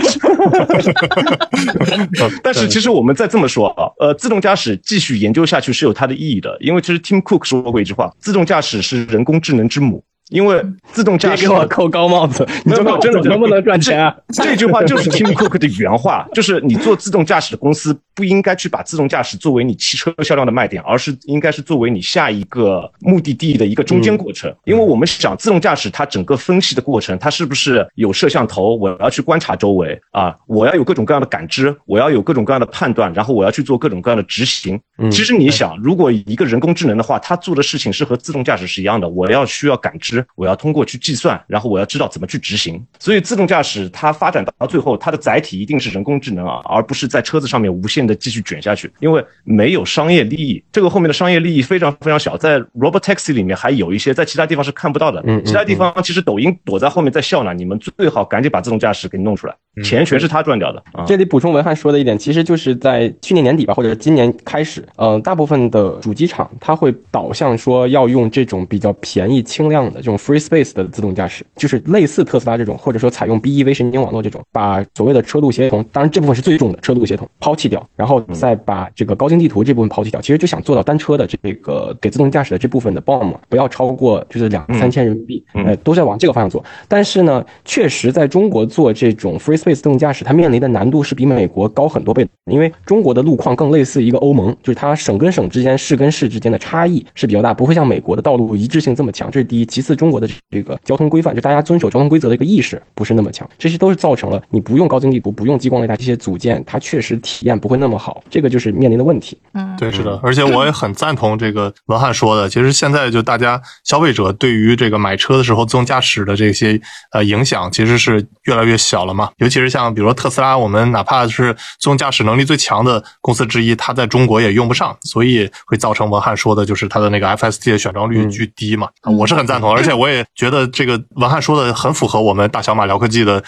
但是其实我们再这么说啊，呃，自动驾驶继续研究下去是有它的意义的，因为其实 Tim Cook 说过一句话：自动驾驶是人工智能之母。因为自动驾驶给我扣高帽子，你真的真的能不能赚钱？这句话就是 Tim Cook 的原话，就是你做自动驾驶的公司不应该去把自动驾驶作为你汽车销量的卖点，而是应该是作为你下一个目的地的一个中间过程。因为我们想自动驾驶它整个分析的过程，它是不是有摄像头？我要去观察周围啊，我要有各种各样的感知，我要有各种各样的判断，然后我要去做各种各样的执行。其实你想，如果一个人工智能的话，它做的事情是和自动驾驶是一样的，我要需要感知。我要通过去计算，然后我要知道怎么去执行。所以自动驾驶它发展到最后，它的载体一定是人工智能啊，而不是在车子上面无限的继续卷下去，因为没有商业利益。这个后面的商业利益非常非常小，在 Robot Taxi 里面还有一些，在其他地方是看不到的。嗯，其他地方其实抖音躲在后面在笑呢，你们最好赶紧把自动驾驶给弄出来，钱全是他赚掉的。这里补充文翰说的一点，其实就是在去年年底吧，或者今年开始，嗯，大部分的主机厂它会导向说要用这种比较便宜轻量的这种 Free Space 的自动驾驶，就是类似特斯拉这种，或者说采用 BEV 神经网络这种，把所谓的车路协同，当然这部分是最重的车路协同抛弃掉，然后再把这个高精地图这部分抛弃掉，其实就想做到单车的这个给自动驾驶的这部分的 BOM 不要超过就是两三千人民币，呃，都在往这个方向做。但是呢，确实在中国做这种 Free Space 自动驾驶，它面临的难度是比美国高很多倍的，因为中国的路况更类似一个欧盟，就是它省跟省之间、市跟市之间的差异是比较大，不会像美国的道路一致性这么强。这是第一，其次中国的这个交通规范，就大家遵守交通规则的一个意识不是那么强，这些都是造成了你不用高精地图、不用激光雷达这些组件，它确实体验不会那么好，这个就是面临的问题。嗯，对，是的，而且我也很赞同这个文翰说的，其实现在就大家消费者对于这个买车的时候自动驾驶的这些呃影响，其实是越来越小了嘛。尤其是像比如说特斯拉，我们哪怕是自动驾驶能力最强的公司之一，它在中国也用不上，所以会造成文翰说的就是它的那个 FSD 的选装率巨低嘛。我是很赞同，而且我也觉得这个文翰说的很符合我们大小马聊科技的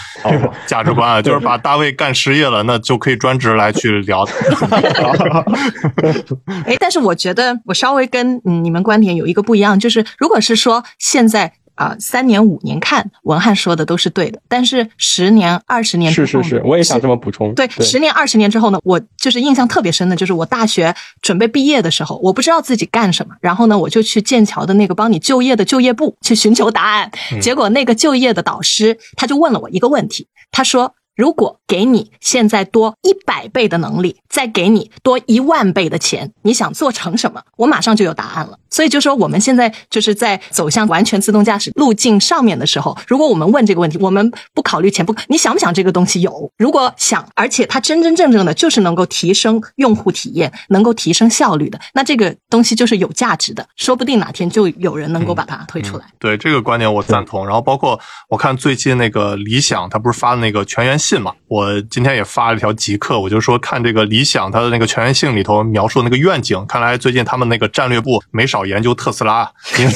价值观啊，就是把大卫干失业了，那就可以专职来去聊。哎，但是我觉得我稍微跟嗯你们观点有一个不一样，就是如果是说现在啊、三年五年看，文翰说的都是对的，但是十年二十年之后呢是是是，我也想这么补充。对，十年、二十年之后呢，我就是印象特别深的，就是我大学准备毕业的时候，我不知道自己干什么，然后呢，我就去剑桥的那个帮你就业的就业部去寻求答案。结果那个就业的导师他就问了我一个问题，他说。如果给你现在多一百倍的能力，再给你多一万倍的钱，你想做成什么？我马上就有答案了。所以就说我们现在就是在走向完全自动驾驶路径上面的时候，如果我们问这个问题，我们不考虑钱，不，你想不想这个东西有？如果想，而且它真真正正的就是能够提升用户体验，能够提升效率的，那这个东西就是有价值的，说不定哪天就有人能够把它推出来。对这个观点我赞同。然后包括我看最近那个理想，他不是发的那个全员信嘛？我今天也发了一条极客，我就说看这个理想它的那个全员性里头描述的那个愿景，看来最近他们那个战略部没少研究特斯拉，因为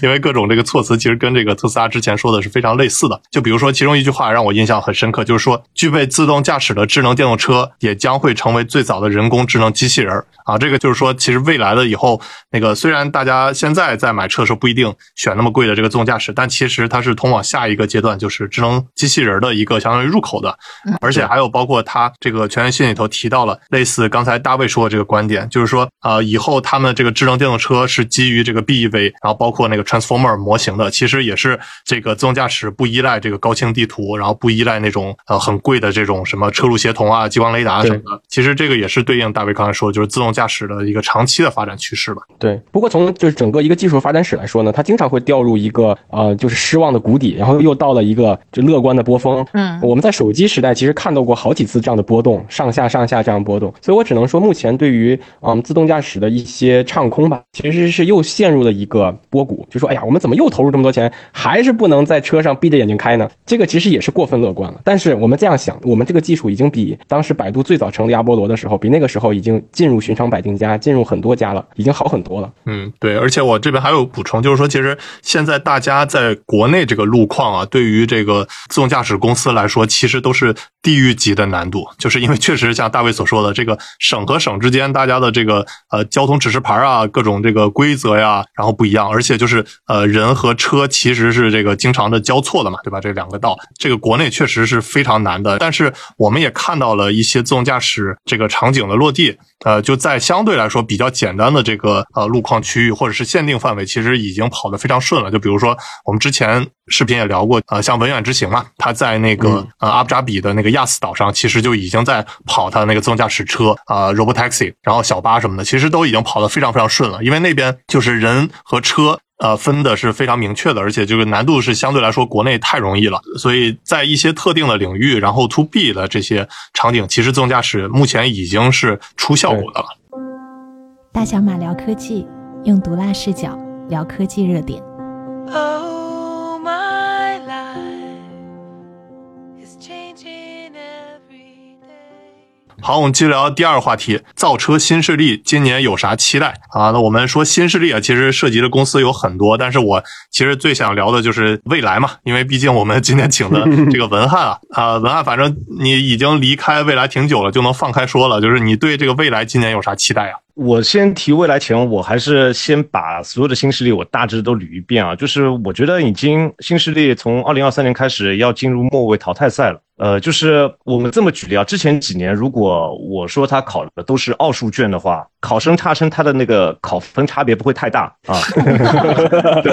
因为各种这个措辞其实跟这个特斯拉之前说的是非常类似的。就比如说其中一句话让我印象很深刻，就是说具备自动驾驶的智能电动车也将会成为最早的人工智能机器人儿啊。这个就是说，其实未来的以后那个虽然大家现在在买车的时候不一定选那么贵的这个自动驾驶，但其实它是通往下一个阶段，就是智能机器人的一个相当于入口的。而且还有包括他这个全员信里头提到了类似刚才大卫说的这个观点，就是说啊、呃以后他们这个智能电动车是基于这个 BEV，然后包括那个 Transformer 模型的，其实也是这个自动驾驶不依赖这个高清地图，然后不依赖那种呃很贵的这种什么车路协同啊、激光雷达什么的。其实这个也是对应大卫刚才说的，就是自动驾驶的一个长期的发展趋势吧。对，不过从就是整个一个技术发展史来说呢，它经常会掉入一个呃就是失望的谷底，然后又到了一个就乐观的波峰。嗯我们在手机时代其实看到过好几次这样的波动，上下上下这样波动，所以我只能说，目前对于嗯自动驾驶的一些唱空吧，其实是又陷入了一个波谷，就说哎呀，我们怎么又投入这么多钱，还是不能在车上闭着眼睛开呢？这个其实也是过分乐观了。但是我们这样想，我们这个技术已经比当时百度最早成立阿波罗的时候，比那个时候已经进入寻常百姓家，进入很多家了，已经好很多了。嗯，对，而且我这边还有补充，就是说，其实现在大家在国内这个路况啊，对于这个自动驾驶公司来说，其实都是地狱级的难度，就是因为确实像大卫所说的，这个省和省之间大家的这个呃交通指示牌啊，各种这个规则呀，然后不一样，而且就是呃人和车其实是这个经常的交错的嘛，对吧？这两个道，这个国内确实是非常难的，但是我们也看到了一些自动驾驶这个场景的落地，呃，就在相对来说比较简单的这个呃路况区域或者是限定范围，其实已经跑得非常顺了。就比如说我们之前视频也聊过，呃，像文远之行嘛，他在那个、嗯呃阿布扎比的那个亚斯岛上，其实就已经在跑它那个自动驾驶车啊、呃、，robotaxi，然后小巴什么的，其实都已经跑得非常非常顺了，因为那边就是人和车。呃，分的是非常明确的，而且这个难度是相对来说国内太容易了，所以在一些特定的领域，然后 to B 的这些场景，其实自动驾驶目前已经是出效果的了。大小马聊科技，用毒辣视角聊科技热点。Oh, 好，我们接着聊第二个话题，造车新势力今年有啥期待啊？那我们说新势力啊，其实涉及的公司有很多，但是我其实最想聊的就是未来嘛，因为毕竟我们今天请的 这个文翰啊，啊，文翰，反正你已经离开未来挺久了，就能放开说了，就是你对这个未来今年有啥期待啊？我先提未来前，我还是先把所有的新势力我大致都捋一遍啊。就是我觉得已经新势力从二零二三年开始要进入末位淘汰赛了。呃，就是我们这么举例啊，之前几年如果我说他考的都是奥数卷的话，考生差生他的那个考分差别不会太大啊。对，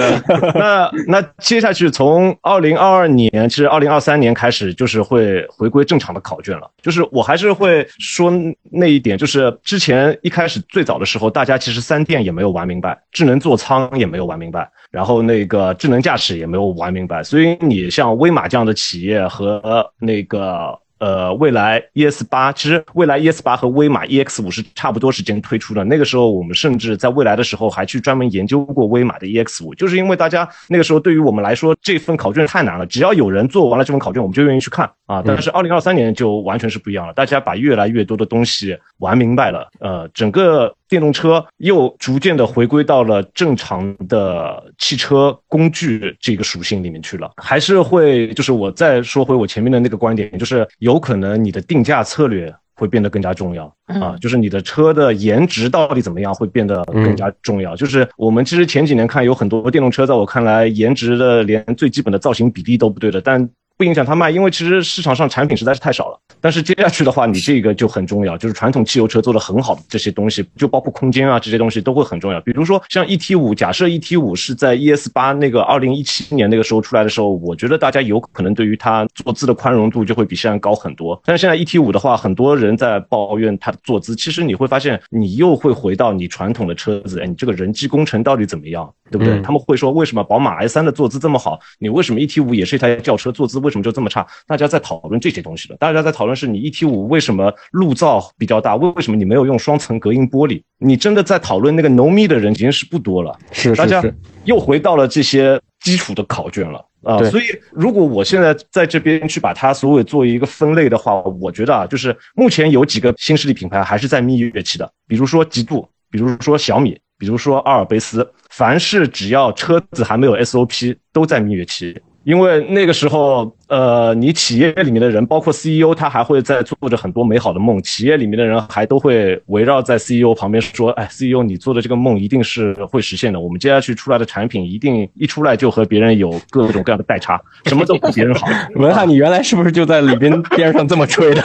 那那接下去从二零二二年，其实二零二三年开始就是会回归正常的考卷了。就是我还是会说那一点，就是之前一开始最早的时候，大家其实三电也没有玩明白，智能座舱也没有玩明白。然后那个智能驾驶也没有玩明白，所以你像威马这样的企业和那个。呃，蔚来 ES 八，其实蔚来 ES 八和威马 EX 五是差不多时间推出的。那个时候，我们甚至在未来的时候还去专门研究过威马的 EX 五，就是因为大家那个时候对于我们来说，这份考卷太难了，只要有人做完了这份考卷，我们就愿意去看啊。但是二零二三年就完全是不一样了，大家把越来越多的东西玩明白了，呃，整个电动车又逐渐的回归到了正常的汽车工具这个属性里面去了。还是会，就是我再说回我前面的那个观点，就是有。有可能你的定价策略会变得更加重要啊，就是你的车的颜值到底怎么样会变得更加重要。就是我们其实前几年看有很多电动车，在我看来颜值的连最基本的造型比例都不对的，但。不影响它卖，因为其实市场上产品实在是太少了。但是接下去的话，你这个就很重要，就是传统汽油车做的很好的这些东西，就包括空间啊这些东西都会很重要。比如说像 ET 五，假设 ET 五是在 ES 八那个二零一七年那个时候出来的时候，我觉得大家有可能对于它坐姿的宽容度就会比现在高很多。但是现在 ET 五的话，很多人在抱怨它的坐姿，其实你会发现，你又会回到你传统的车子，哎，你这个人机工程到底怎么样？对不对？他们会说，为什么宝马 i 三的坐姿这么好？你为什么 ET 五也是一台轿车，坐姿为什么就这么差？大家在讨论这些东西了。大家在讨论是你 ET 五为什么路噪比较大？为为什么你没有用双层隔音玻璃？你真的在讨论那个浓密的人已经是不多了。是，大家又回到了这些基础的考卷了啊。所以，如果我现在在这边去把它所有做一个分类的话，我觉得啊，就是目前有几个新势力品牌还是在蜜月期的，比如说极度，比如说小米。比如说阿尔卑斯，凡是只要车子还没有 SOP，都在蜜月期。因为那个时候，呃，你企业里面的人，包括 CEO，他还会在做着很多美好的梦。企业里面的人还都会围绕在 CEO 旁边说：“哎，CEO，你做的这个梦一定是会实现的。我们接下去出来的产品一定一出来就和别人有各种各样的代差，什么都比别人好。”文翰，你原来是不是就在李斌边上这么吹的？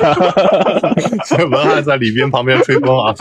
文翰在李斌旁边吹风啊。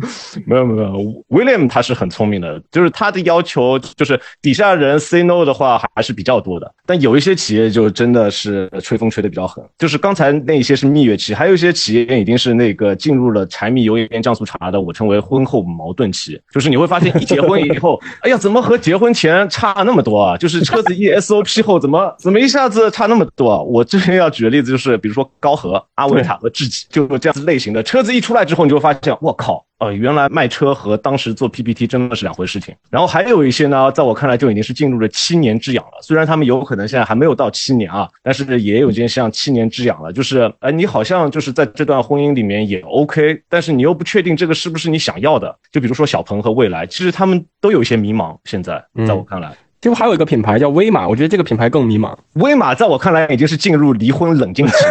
没有没有，William 他是很聪明的，就是他的要求就是底下人 say no 的话还是比较多的，但有一些企业就真的是吹风吹的比较狠，就是刚才那些是蜜月期，还有一些企业已经是那个进入了柴米油盐酱醋茶的，我称为婚后矛盾期，就是你会发现一结婚以后，哎呀，怎么和结婚前差那么多啊？就是车子一 SOP 后怎么怎么一下子差那么多？我这边要举的例子就是，比如说高和、阿维塔和智己，就这样子类型的车子一出来之后，你就会发现，我靠。呃，原来卖车和当时做 PPT 真的是两回事情。然后还有一些呢，在我看来就已经是进入了七年之痒了。虽然他们有可能现在还没有到七年啊，但是也有点像七年之痒了。就是，哎，你好像就是在这段婚姻里面也 OK，但是你又不确定这个是不是你想要的。就比如说小鹏和蔚来，其实他们都有一些迷茫。现在，在我看来。就还有一个品牌叫威马，我觉得这个品牌更迷茫。威马在我看来已经是进入离婚冷静期，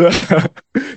对，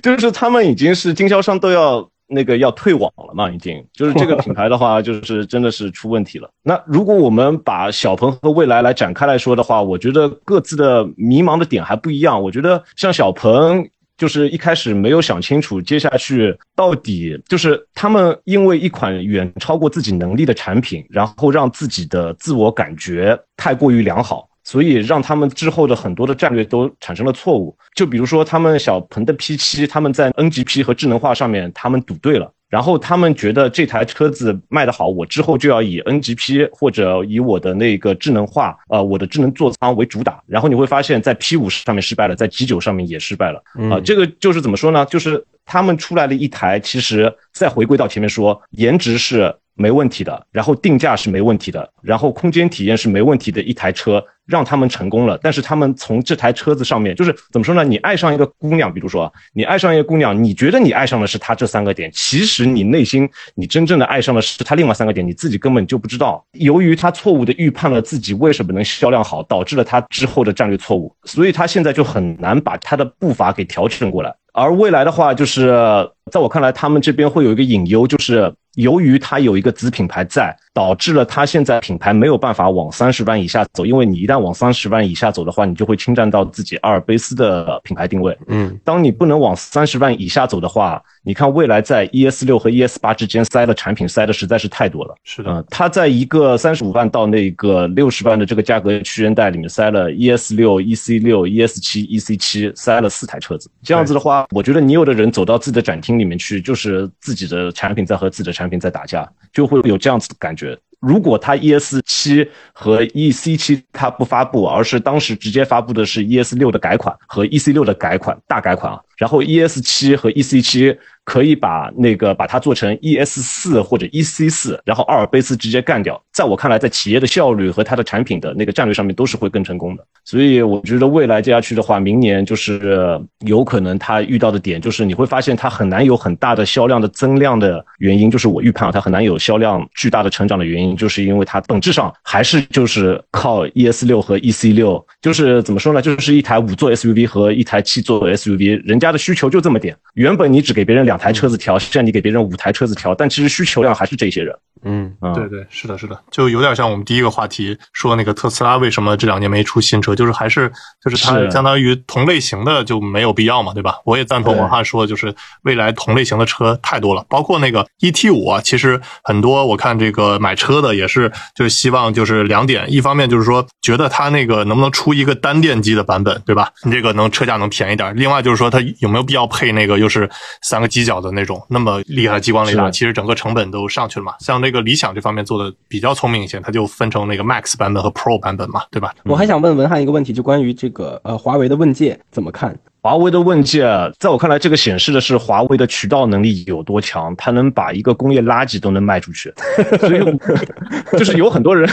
就是他们已经是经销商都要那个要退网了嘛，已经就是这个品牌的话，就是真的是出问题了。那如果我们把小鹏和蔚来来展开来说的话，我觉得各自的迷茫的点还不一样。我觉得像小鹏。就是一开始没有想清楚，接下去到底就是他们因为一款远超过自己能力的产品，然后让自己的自我感觉太过于良好，所以让他们之后的很多的战略都产生了错误。就比如说他们小鹏的 P7，他们在 NGP 和智能化上面他们赌对了。然后他们觉得这台车子卖得好，我之后就要以 NGP 或者以我的那个智能化，呃，我的智能座舱为主打。然后你会发现在 P 五上面失败了，在 G 九上面也失败了。啊，这个就是怎么说呢？就是他们出来了一台，其实再回归到前面说，颜值是没问题的，然后定价是没问题的，然后空间体验是没问题的一台车，让他们成功了。但是他们从这台车子上面，就是怎么说呢？你爱上一个姑娘，比如说你爱上一个姑娘，你觉得你爱上的是她这三个点，其实你内心你真正的爱上的是她另外三个点，你自己根本就不知道。由于他错误的预判了自己为什么能销量好，导致了他之后的战略错误，所以他现在就很难把他的步伐给调整过来。而未来的话，就是在我看来，他们这边会有一个隐忧，就是由于它有一个子品牌在，导致了它现在品牌没有办法往三十万以下走，因为你一旦往三十万以下走的话，你就会侵占到自己阿尔卑斯的品牌定位。嗯，当你不能往三十万以下走的话，你看未来在 ES 六和 ES 八之间塞的产品塞的实在是太多了。是的，嗯，它在一个三十五万到那个六十万的这个价格区间带里面塞了 ES 六、EC 六、ES 七、EC 七，塞了四台车子。这样子的话，我觉得你有的人走到自己的展厅里面去，就是自己的产品在和自己的产品在打架，就会有这样子的感觉。如果它 ES 七和 EC 七它不发布，而是当时直接发布的是 ES 六的改款和 EC 六的改款大改款啊，然后 ES 七和 EC 七可以把那个把它做成 ES 四或者 EC 四，然后阿尔卑斯直接干掉。在我看来，在企业的效率和它的产品的那个战略上面都是会更成功的。所以我觉得未来接下去的话，明年就是有可能它遇到的点就是你会发现它很难有很大的销量的增量的原因，就是我预判它很难有销量巨大的成长的原因，就是因为它本质上还是就是靠 ES 六和 EC 六，就是怎么说呢，就是一台五座 SUV 和一台七座 SUV，人家的需求就这么点。原本你只给别人两台车子调，现在你给别人五台车子调，但其实需求量还是这些人。嗯，嗯，对对，是的，是的，就有点像我们第一个话题说那个特斯拉为什么这两年没出新车，就是还是就是它相当于同类型的就没有必要嘛，对吧？我也赞同对。王翰说，就是未来同类型的车太多了，包括那个 ET 五啊，其实很多我看这个买车的也是就是希望就是两点，一方面就是说觉得它那个能不能出一个单电机的版本，对吧？你这个能车价能便宜点，另外就是说它有没有必要配那个又是三个犄角的那种那么厉害的激光雷达，其实整个成本都上去了嘛。像那个理想这方面做的比较聪明一些，它就分成那个 Max 版本和 Pro 版本嘛，对吧？我还想问文翰一个问题，就关于这个呃华为的问界怎么看？华为的问界，在我看来，这个显示的是华为的渠道能力有多强，它能把一个工业垃圾都能卖出去。所以，就是有很多人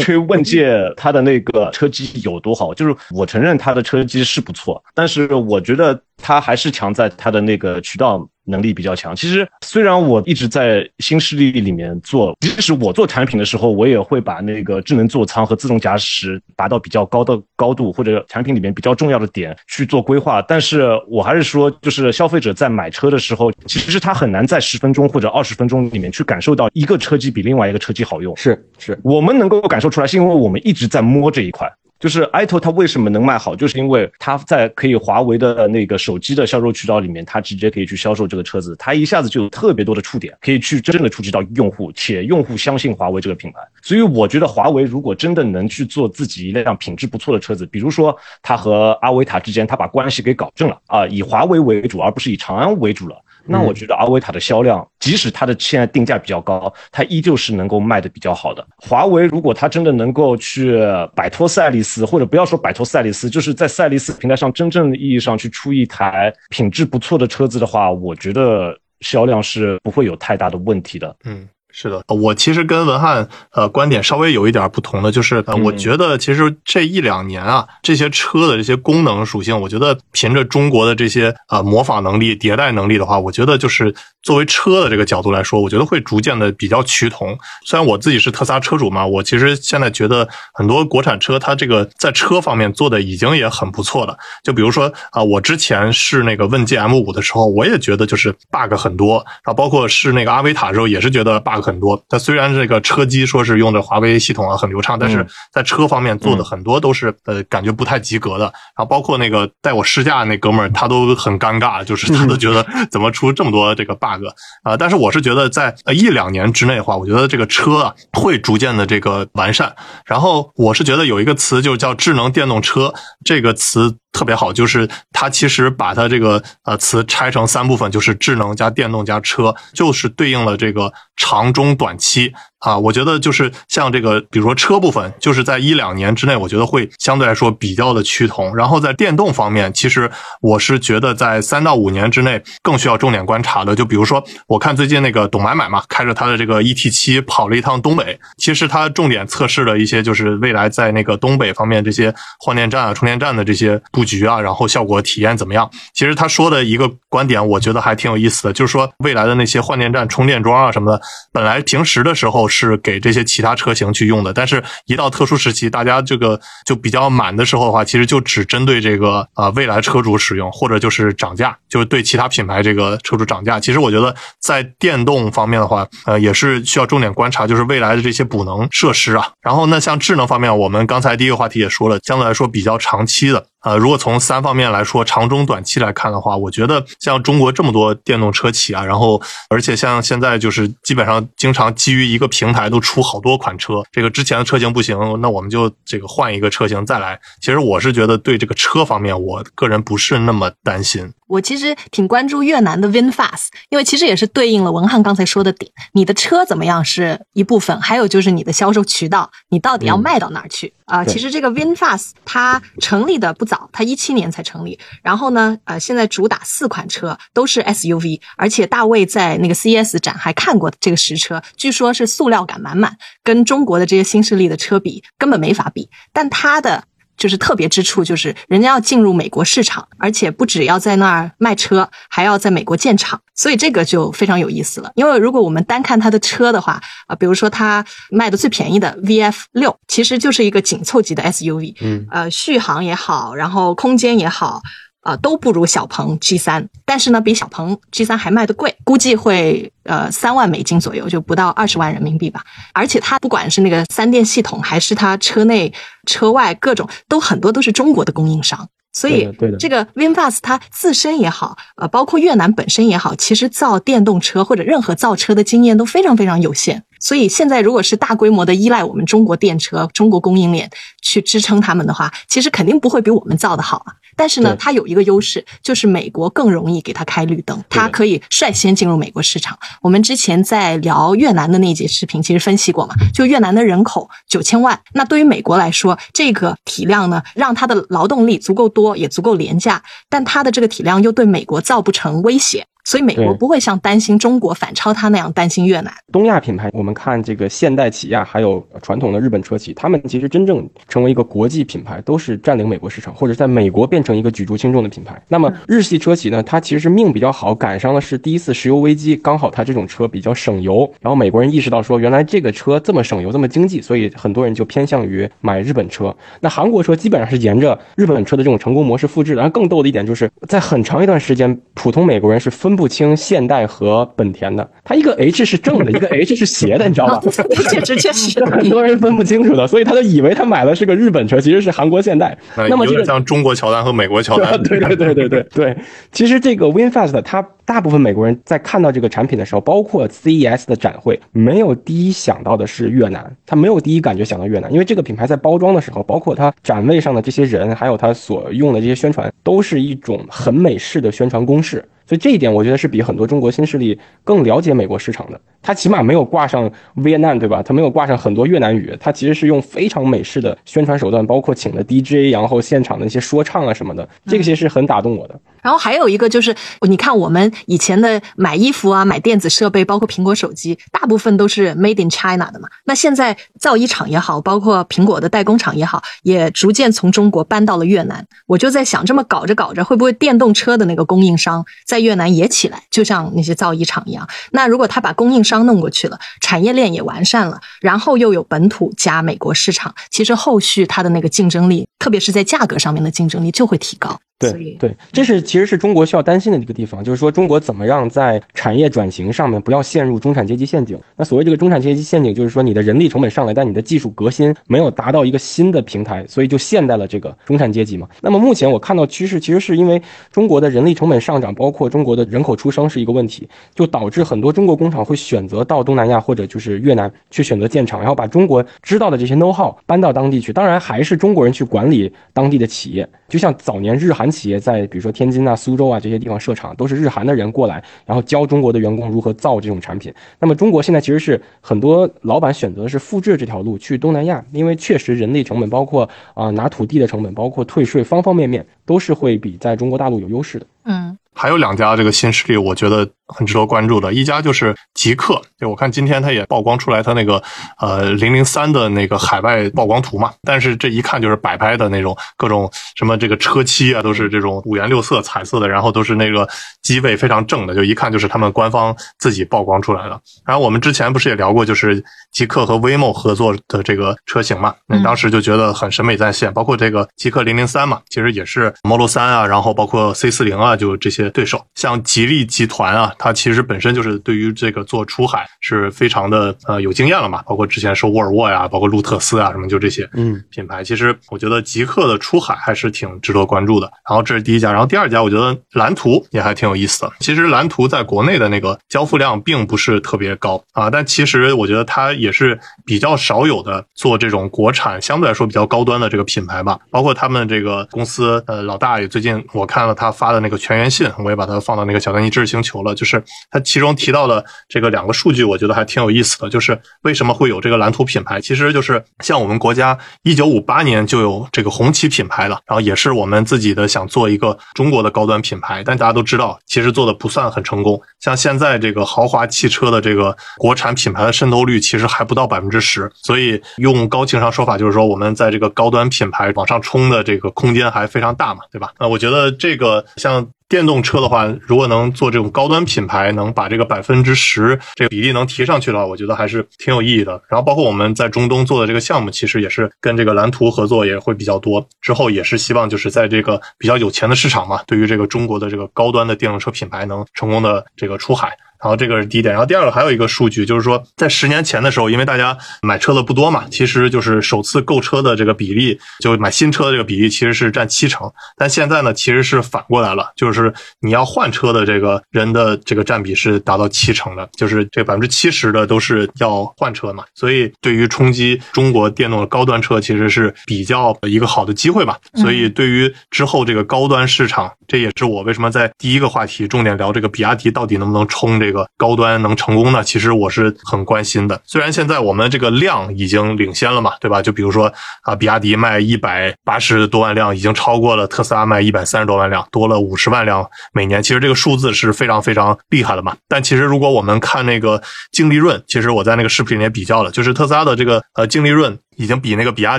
去问界它的那个车机有多好，就是我承认它的车机是不错，但是我觉得它还是强在它的那个渠道能力比较强。其实虽然我一直在新势力里面做，即使我做产品的时候，我也会把那个智能座舱和自动驾驶达到比较高的高度，或者产品里面比较重要的点去做规划。但是我还是说，就是消费者在买车的时候，其实他很难在十分钟或者二十分钟里面去感受到一个车机比另外一个车机好用。是是，我们能够感受出来，是因为我们一直在摸这一块。就是 iTo 它为什么能卖好，就是因为它在可以华为的那个手机的销售渠道里面，它直接可以去销售这个车子，它一下子就有特别多的触点，可以去真正的触及到用户，且用户相信华为这个品牌。所以我觉得华为如果真的能去做自己一辆品质不错的车子，比如说它和阿维塔之间，它把关系给搞正了啊，以华为为主，而不是以长安为主了。那我觉得阿维塔的销量，即使它的现在定价比较高，它依旧是能够卖的比较好的。华为如果它真的能够去摆脱赛力斯，或者不要说摆脱赛力斯，就是在赛力斯平台上真正意义上去出一台品质不错的车子的话，我觉得销量是不会有太大的问题的。嗯，是的，我其实跟文翰呃观点稍微有一点不同的，就是呃，嗯我觉得其实这一两年啊，这些车的这些功能属性，我觉得凭着中国的这些呃模仿能力、迭代能力的话，我觉得就是作为车的这个角度来说，我觉得会逐渐的比较趋同。虽然我自己是特斯拉车主嘛，我其实现在觉得很多国产车它这个在车方面做的已经也很不错了。就比如说啊、我之前试那个问界 M 五的时候，我也觉得就是 bug 很多啊，包括试那个阿维塔的时候，也是觉得 bug 很多。它虽然这个车机说是用的华为系统啊很流畅，但是嗯在车方面做的很多都是呃感觉不太及格的。然后包括那个带我试驾那哥们儿，他都很尴尬，就是他都觉得 怎么出这么多这个 bug 啊、但是我是觉得在呃一两年之内的话，我觉得这个车啊会逐渐的这个完善。然后我是觉得有一个词就叫智能电动车，这个词特别好，就是它其实把它这个呃词拆成三部分，就是智能加电动加车，就是对应了这个长中短期啊，我觉得就是像这个，比如说车部分，就是在一两年之内，我觉得会相对来说比较的趋同。然后在电动方面，其实我是觉得在三到五年之内更需要重点观察的。就比如说，我看最近那个董买买嘛，开着他的这个 ET 七跑了一趟东北，其实他重点测试了一些就是未来在那个东北方面这些换电站啊、充电站的这些布局啊，然后效果体验怎么样？其实他说的一个观点，我觉得还挺有意思的，就是说未来的那些换电站、充电桩啊什么的，本来平时的时候是给这些其他车型去用的，但是一到特殊时期，大家这个就比较满的时候的话，其实就只针对这个啊、呃未来车主使用，或者就是涨价，就是对其他品牌这个车主涨价。其实我觉得在电动方面的话，呃，也是需要重点观察，就是未来的这些补能设施啊。然后呢，像智能方面，我们刚才第一个话题也说了，相对来说比较长期的。呃，如果从三方面来说，长中短期来看的话，我觉得像中国这么多电动车企啊，然后而且像现在就是基本上经常基于一个平台都出好多款车，这个之前的车型不行，那我们就这个换一个车型再来。其实我是觉得对这个车方面，我个人不是那么担心。我其实挺关注越南的 VinFast，因为其实也是对应了文翰刚才说的点，你的车怎么样是一部分，还有就是你的销售渠道，你到底要卖到哪儿去？啊、对。其实这个 VinFast 它成立的不早，它一七年才成立，然后呢，呃，现在主打四款车都是 SUV，而且大卫在那个 CES 展还看过这个实车，据说是塑料感满满，跟中国的这些新势力的车比根本没法比，但它的。就是特别之处，就是人家要进入美国市场，而且不只要在那儿卖车，还要在美国建厂，所以这个就非常有意思了。因为如果我们单看它的车的话，啊、比如说它卖的最便宜的 VF 六，其实就是一个紧凑级的 SUV，嗯，呃，续航也好，然后空间也好。呃，都不如小鹏 G 三，但是呢，比小鹏 G 三还卖的贵，估计会呃三万美金左右，就不到二十万人民币吧。而且它不管是那个三电系统，还是它车内、车外各种，都很多都是中国的供应商。所以这个 VinFast 它自身也好，呃，包括越南本身也好，其实造电动车或者任何造车的经验都非常非常有限。所以现在如果是大规模的依赖我们中国电车、中国供应链去支撑他们的话，其实肯定不会比我们造的好啊。但是呢，它有一个优势，就是美国更容易给它开绿灯，它可以率先进入美国市场。我们之前在聊越南的那一节视频，其实分析过嘛，就越南的人口九千万，那对于美国来说，这个体量呢，让它的劳动力足够多，也足够廉价，但它的这个体量又对美国造不成威胁。所以美国不会像担心中国反超它那样担心越南。东亚品牌，我们看这个现代起亚，还有传统的日本车企，他们其实真正成为一个国际品牌，都是占领美国市场，或者在美国变成一个举足轻重的品牌。那么日系车企呢，它其实是命比较好，赶上的是第一次石油危机，刚好它这种车比较省油，然后美国人意识到说，原来这个车这么省油，这么经济，所以很多人就偏向于买日本车。那韩国车基本上是沿着日本车的这种成功模式复制的。然后更逗的一点就是在很长一段时间，普通美国人是分不清现代和本田的，它一个 H 是正的，一个 H 是斜的，你知道吧？确实确实是很多人分不清楚的，所以他就以为他买的是个日本车，其实是韩国现代。呃那么这个像中国乔丹和美国乔丹。对对对对对对，其实这个 WinFast 它大部分美国人在看到这个产品的时候，包括 CES 的展会，没有第一想到的是越南，他没有第一感觉想到越南，因为这个品牌在包装的时候，包括它展位上的这些人，还有它所用的这些宣传，都是一种很美式的宣传公式。所以这一点，我觉得是比很多中国新势力更了解美国市场的。它起码没有挂上 Vietnam，对吧？它没有挂上很多越南语，它其实是用非常美式的宣传手段，包括请了 DJ，然后现场的一些说唱啊什么的，这些是很打动我的。然后还有一个就是，你看我们以前的买衣服啊、买电子设备，包括苹果手机，大部分都是 Made in China 的嘛。那现在造衣厂也好，包括苹果的代工厂也好，也逐渐从中国搬到了越南。我就在想，这么搞着搞着，会不会电动车的那个供应商在越南也起来，就像那些造衣厂一样？那如果他把供应商刚弄过去了，产业链也完善了，然后又有本土加美国市场，其实后续它的那个竞争力，特别是在价格上面的竞争力就会提高。对对，这是其实是中国需要担心的一个地方，就是说中国怎么样在产业转型上面不要陷入中产阶级陷阱。那所谓这个中产阶级陷阱，就是说你的人力成本上来，但你的技术革新没有达到一个新的平台，所以就陷在了这个中产阶级嘛。那么目前我看到趋势，其实是因为中国的人力成本上涨，包括中国的人口出生是一个问题，就导致很多中国工厂会选择到东南亚或者就是越南去选择建厂，然后把中国知道的这些 know how 搬到当地去。当然还是中国人去管理当地的企业，就像早年日韩。企业在比如说天津啊、苏州啊这些地方设厂，都是日韩的人过来，然后教中国的员工如何造这种产品。那么中国现在其实是很多老板选择的是复制这条路去东南亚，因为确实人力成本，包括啊、拿土地的成本，包括退税，方方面面都是会比在中国大陆有优势的。嗯还有两家这个新势力，我觉得很值得关注的。一家就是极客，就我看今天它也曝光出来它那个呃零零三的那个海外曝光图嘛，但是这一看就是摆拍的那种各种什么这个车漆啊，都是这种五颜六色彩色的，然后都是那个机位非常正的，就一看就是他们官方自己曝光出来的。然后我们之前不是也聊过，就是极客和 Waymo 合作的这个车型嘛，那当时就觉得很审美在线，包括这个极客零零三嘛，其实也是 Model 三啊，然后包括 C 四零啊，就这些对手。像吉利集团啊，它其实本身就是对于这个做出海是非常的呃有经验了嘛，包括之前收沃尔沃呀，包括路特斯啊什么，就这些嗯品牌。其实我觉得极客的出海还是挺值得关注的。然后这是第一家，然后第二家我觉得蓝图也还挺有意思的。其实蓝图在国内的那个交付量并不是特别高啊，但其实我觉得它也是比较少有的做这种国产相对来说比较高端的这个品牌吧。包括他们这个公司呃老大也最近我看了他发的那个全员信，我也把它放到那个小丹尼知识星球了。就是他其中提到的这个两个数据，我觉得还挺有意思的，就是为什么会有这个蓝图品牌，其实就是像我们国家一九五八年就有这个红旗品牌了，然后也是我们自己的想做一个中国的高端品牌，但大家都知道，其实做的不算很成功。像现在这个豪华汽车的这个国产品牌的渗透率其实还不到百分之十，所以用高情商说法就是说，我们在这个高端品牌往上冲的这个空间还非常大嘛，对吧？那我觉得这个像。电动车的话，如果能做这种高端品牌，能把这个百分之十这个比例能提上去的话，我觉得还是挺有意义的。然后包括我们在中东做的这个项目，其实也是跟这个蓝图合作也会比较多。之后也是希望就是在这个比较有钱的市场嘛，对于这个中国的这个高端的电动车品牌能成功的这个出海。然后这个是第一点，然后第二个还有一个数据，就是说在十年前的时候，因为大家买车的不多嘛，其实就是首次购车的这个比例，就买新车的这个比例其实是占七成，但现在呢其实是反过来了，就是你要换车的这个人的这个占比是达到七成的，就是这百分之七十的都是要换车嘛，所以对于冲击中国电动的高端车，其实是比较一个好的机会吧。所以对于之后这个高端市场，这也是我为什么在第一个话题重点聊这个比亚迪到底能不能冲这这个高端能成功呢？其实我是很关心的。虽然现在我们这个量已经领先了嘛，对吧？就比如说啊，比亚迪卖一百八十多万辆，已经超过了特斯拉卖一百三十多万辆，多了五十万辆每年。其实这个数字是非常非常厉害的嘛。但其实如果我们看那个净利润，其实我在那个视频里也比较了，就是特斯拉的这个呃净利润。已经比那个比亚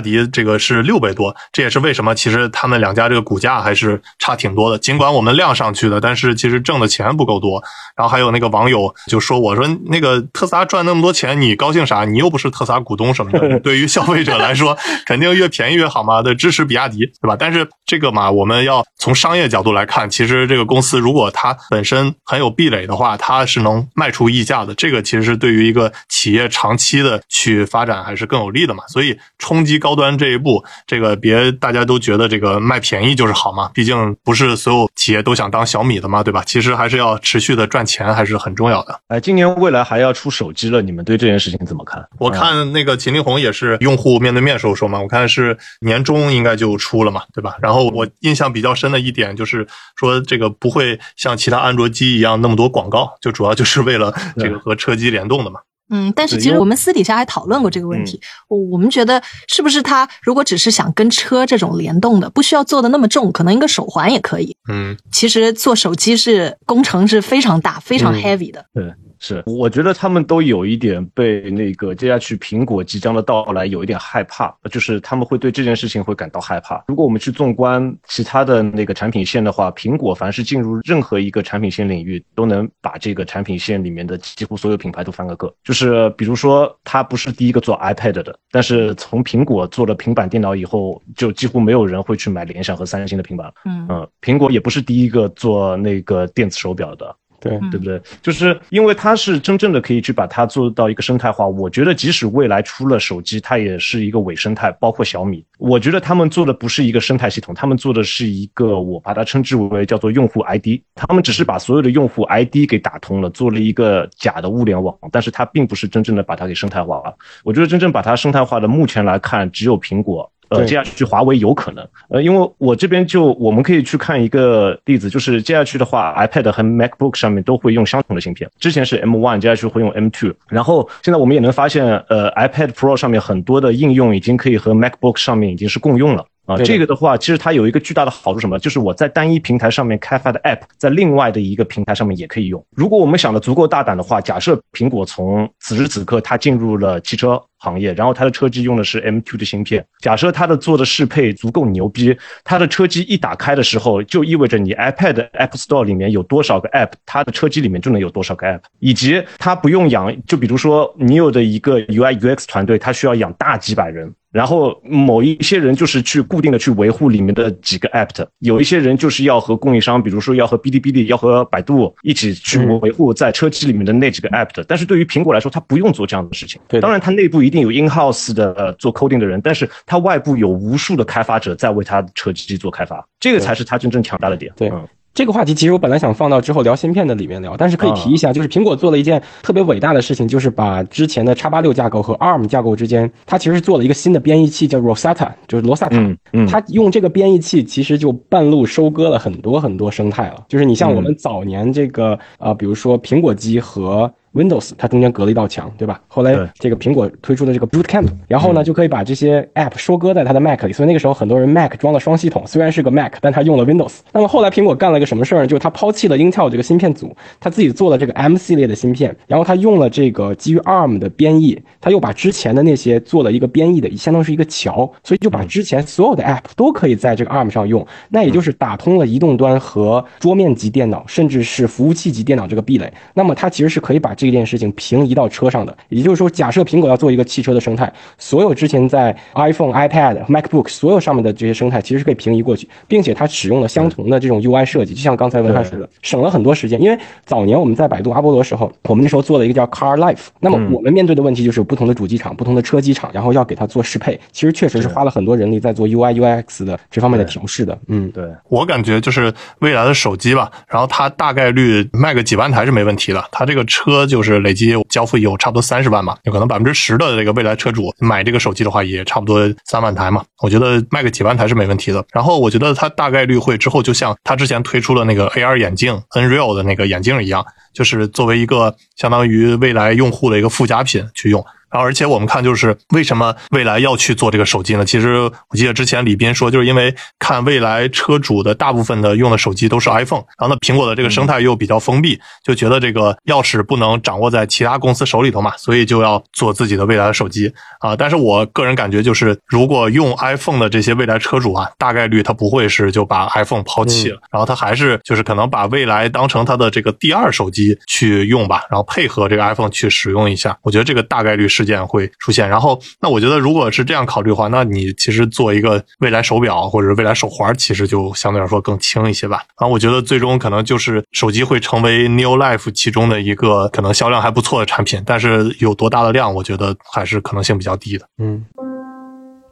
迪这个是六倍多，这也是为什么其实他们两家这个股价还是差挺多的。尽管我们量上去了，但是其实挣的钱不够多。然后还有那个网友就说：“我说那个特斯拉赚那么多钱，你高兴啥？你又不是特斯拉股东什么的。对于消费者来说，肯定越便宜越好嘛，对，支持比亚迪，对吧？但是这个嘛，我们要从商业角度来看，其实这个公司如果它本身很有壁垒的话，它是能卖出溢价的。这个其实是对于一个企业长期的去发展还是更有利的嘛。所以冲击高端这一步，这个别大家都觉得这个卖便宜就是好嘛，毕竟不是所有企业都想当小米的嘛，对吧？其实还是要持续的赚钱，还是很重要的。哎，今年未来还要出手机了，你们对这件事情怎么看？我看那个秦力红也是用户面对面时候说嘛，我看是年终应该就出了嘛，对吧？然后我印象比较深的一点就是说，这个不会像其他安卓机一样那么多广告，就主要就是为了这个和车机联动的嘛。嗯，但是其实我们私底下还讨论过这个问题。我我们觉得是不是它如果只是想跟车这种联动的，不需要做的那么重，可能一个手环也可以。嗯，其实做手机是工程是非常大、非常嗯 heavy 的。对，是，我觉得他们都有一点被那个接下去苹果即将的到来有一点害怕，就是他们会对这件事情会感到害怕。如果我们去纵观其他的那个产品线的话，苹果凡是进入任何一个产品线领域，都能把这个产品线里面的几乎所有品牌都翻个个。就是比如说，它不是第一个做 iPad 的，但是从苹果做了平板电脑以后，就几乎没有人会去买联想和三星的平板了。嗯嗯，苹果也不是第一个做那个电子手表的，对，嗯对不对？就是因为它是真正的可以去把它做到一个生态化。我觉得即使未来出了手机，它也是一个伪生态，包括小米。我觉得他们做的不是一个生态系统，他们做的是一个我把它称之为叫做用户 ID。他们只是把所有的用户 ID 给打通了，做了一个假的物联网，但是它并不是真正的把它给生态化了。我觉得真正把它生态化的，目前来看只有苹果。呃，接下去华为有可能，呃，因为我这边就我们可以去看一个例子，就是接下去的话，iPad 和 MacBook 上面都会用相同的芯片，之前是 M1，接下去会用 M2，然后现在我们也能发现，呃，iPad Pro 上面很多的应用已经可以和 MacBook 上面已经是共用了。啊，这个的话，其实它有一个巨大的好处，什么？就是我在单一平台上面开发的 App，在另外的一个平台上面也可以用。如果我们想的足够大胆的话，假设苹果从此时此刻它进入了汽车行业，然后它的车机用的是 M2 的芯片，假设它的做的适配足够牛逼，它的车机一打开的时候，就意味着你 iPad App Store 里面有多少个 App，它的车机里面就能有多少个 App，以及它不用养，就比如说你有的一个 UI UX 团队，它需要养大几百人。然后某一些人就是去固定的去维护里面的几个 app 的，有一些人就是要和供应商，比如说要和哔哩哔哩、要和百度一起去嗯维护在车机里面的那几个 app 的。但是对于苹果来说，它不用做这样的事情。对当然它内部一定有 in house 的呃做 coding 的人，但是它外部有无数的开发者在为它的车机做开发，这个才是它真正强大的点。对嗯这个话题其实我本来想放到之后聊芯片的里面聊，但是可以提一下，就是苹果做了一件特别伟大的事情，就是把之前的叉八六架构和 ARM 架构之间，它其实是做了一个新的编译器，叫 Rosetta，就是罗萨塔。嗯嗯它用这个编译器，其实就半路收割了很多很多生态了。就是你像我们早年这个呃，比如说苹果机和 Windows，它中间隔了一道墙，对吧？后来这个苹果推出的这个 Boot Camp，然后呢就可以把这些 App 收割在它的 Mac 里，所以那个时候很多人 Mac 装了双系统，虽然是个 Mac，但它用了 Windows。那么后来苹果干了个什么事儿呢？就是它抛弃了 Intel 这个芯片组，它自己做了这个 M 系列的芯片，然后它用了这个基于 ARM 的编译，它又把之前的那些做了一个编译的，相当于是一个桥，所以就把之前所有的 App 都可以在这个 ARM 上用，那也就是打通了移动端和桌面级电脑，甚至是服务器级电脑这个壁垒。那么它其实是可以把这件事情平移到车上的，也就是说，假设苹果要做一个汽车的生态，所有之前在 iPhone、iPad、MacBook 所有上面的这些生态，其实是可以平移过去，并且它使用了相同的这种 UI 设计，就像刚才文翰说的，省了很多时间。因为早年我们在百度阿波罗时候，我们那时候做了一个叫 Car Life，那么我们面对的问题就是有不同的主机厂、不同的车机厂，然后要给它做适配，其实确实是花了很多人力在做 UI、UX 的这方面的调试的。嗯，对，我感觉就是未来的手机吧，然后它大概率卖个几万台是没问题的。它这个车就就是累计交付有差不多三十万吧，有可能百分之十的这个未来车主买这个手机的话，也差不多三万台嘛。我觉得卖个几万台是没问题的。然后我觉得它大概率会之后就像它之前推出的那个 AR 眼镜 Nreal 的那个眼镜一样，就是作为一个相当于未来用户的一个附加品去用。然后，而且我们看，就是为什么未来要去做这个手机呢？其实我记得之前李斌说，就是因为看未来车主的大部分的用的手机都是 iPhone，然后呢，苹果的这个生态又比较封闭，就觉得这个钥匙不能掌握在其他公司手里头嘛，所以就要做自己的未来的手机啊。但是我个人感觉，就是如果用 iPhone 的这些未来车主啊，大概率他不会是就把 iPhone 抛弃了，然后他还是就是可能把未来当成他的这个第二手机去用吧，然后配合这个 iPhone 去使用一下。我觉得这个大概率事件会出现。然后，那我觉得如果是这样考虑的话，那你其实做一个未来手表或者未来手环，其实就相对来说更轻一些吧。然后，我觉得最终可能就是手机会成为 New Life 其中的一个可能销量还不错的产品，但是有多大的量，我觉得还是可能性比较低的。嗯，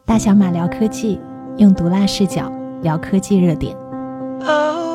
大小马聊科技，用毒辣视角聊科技热点。Oh,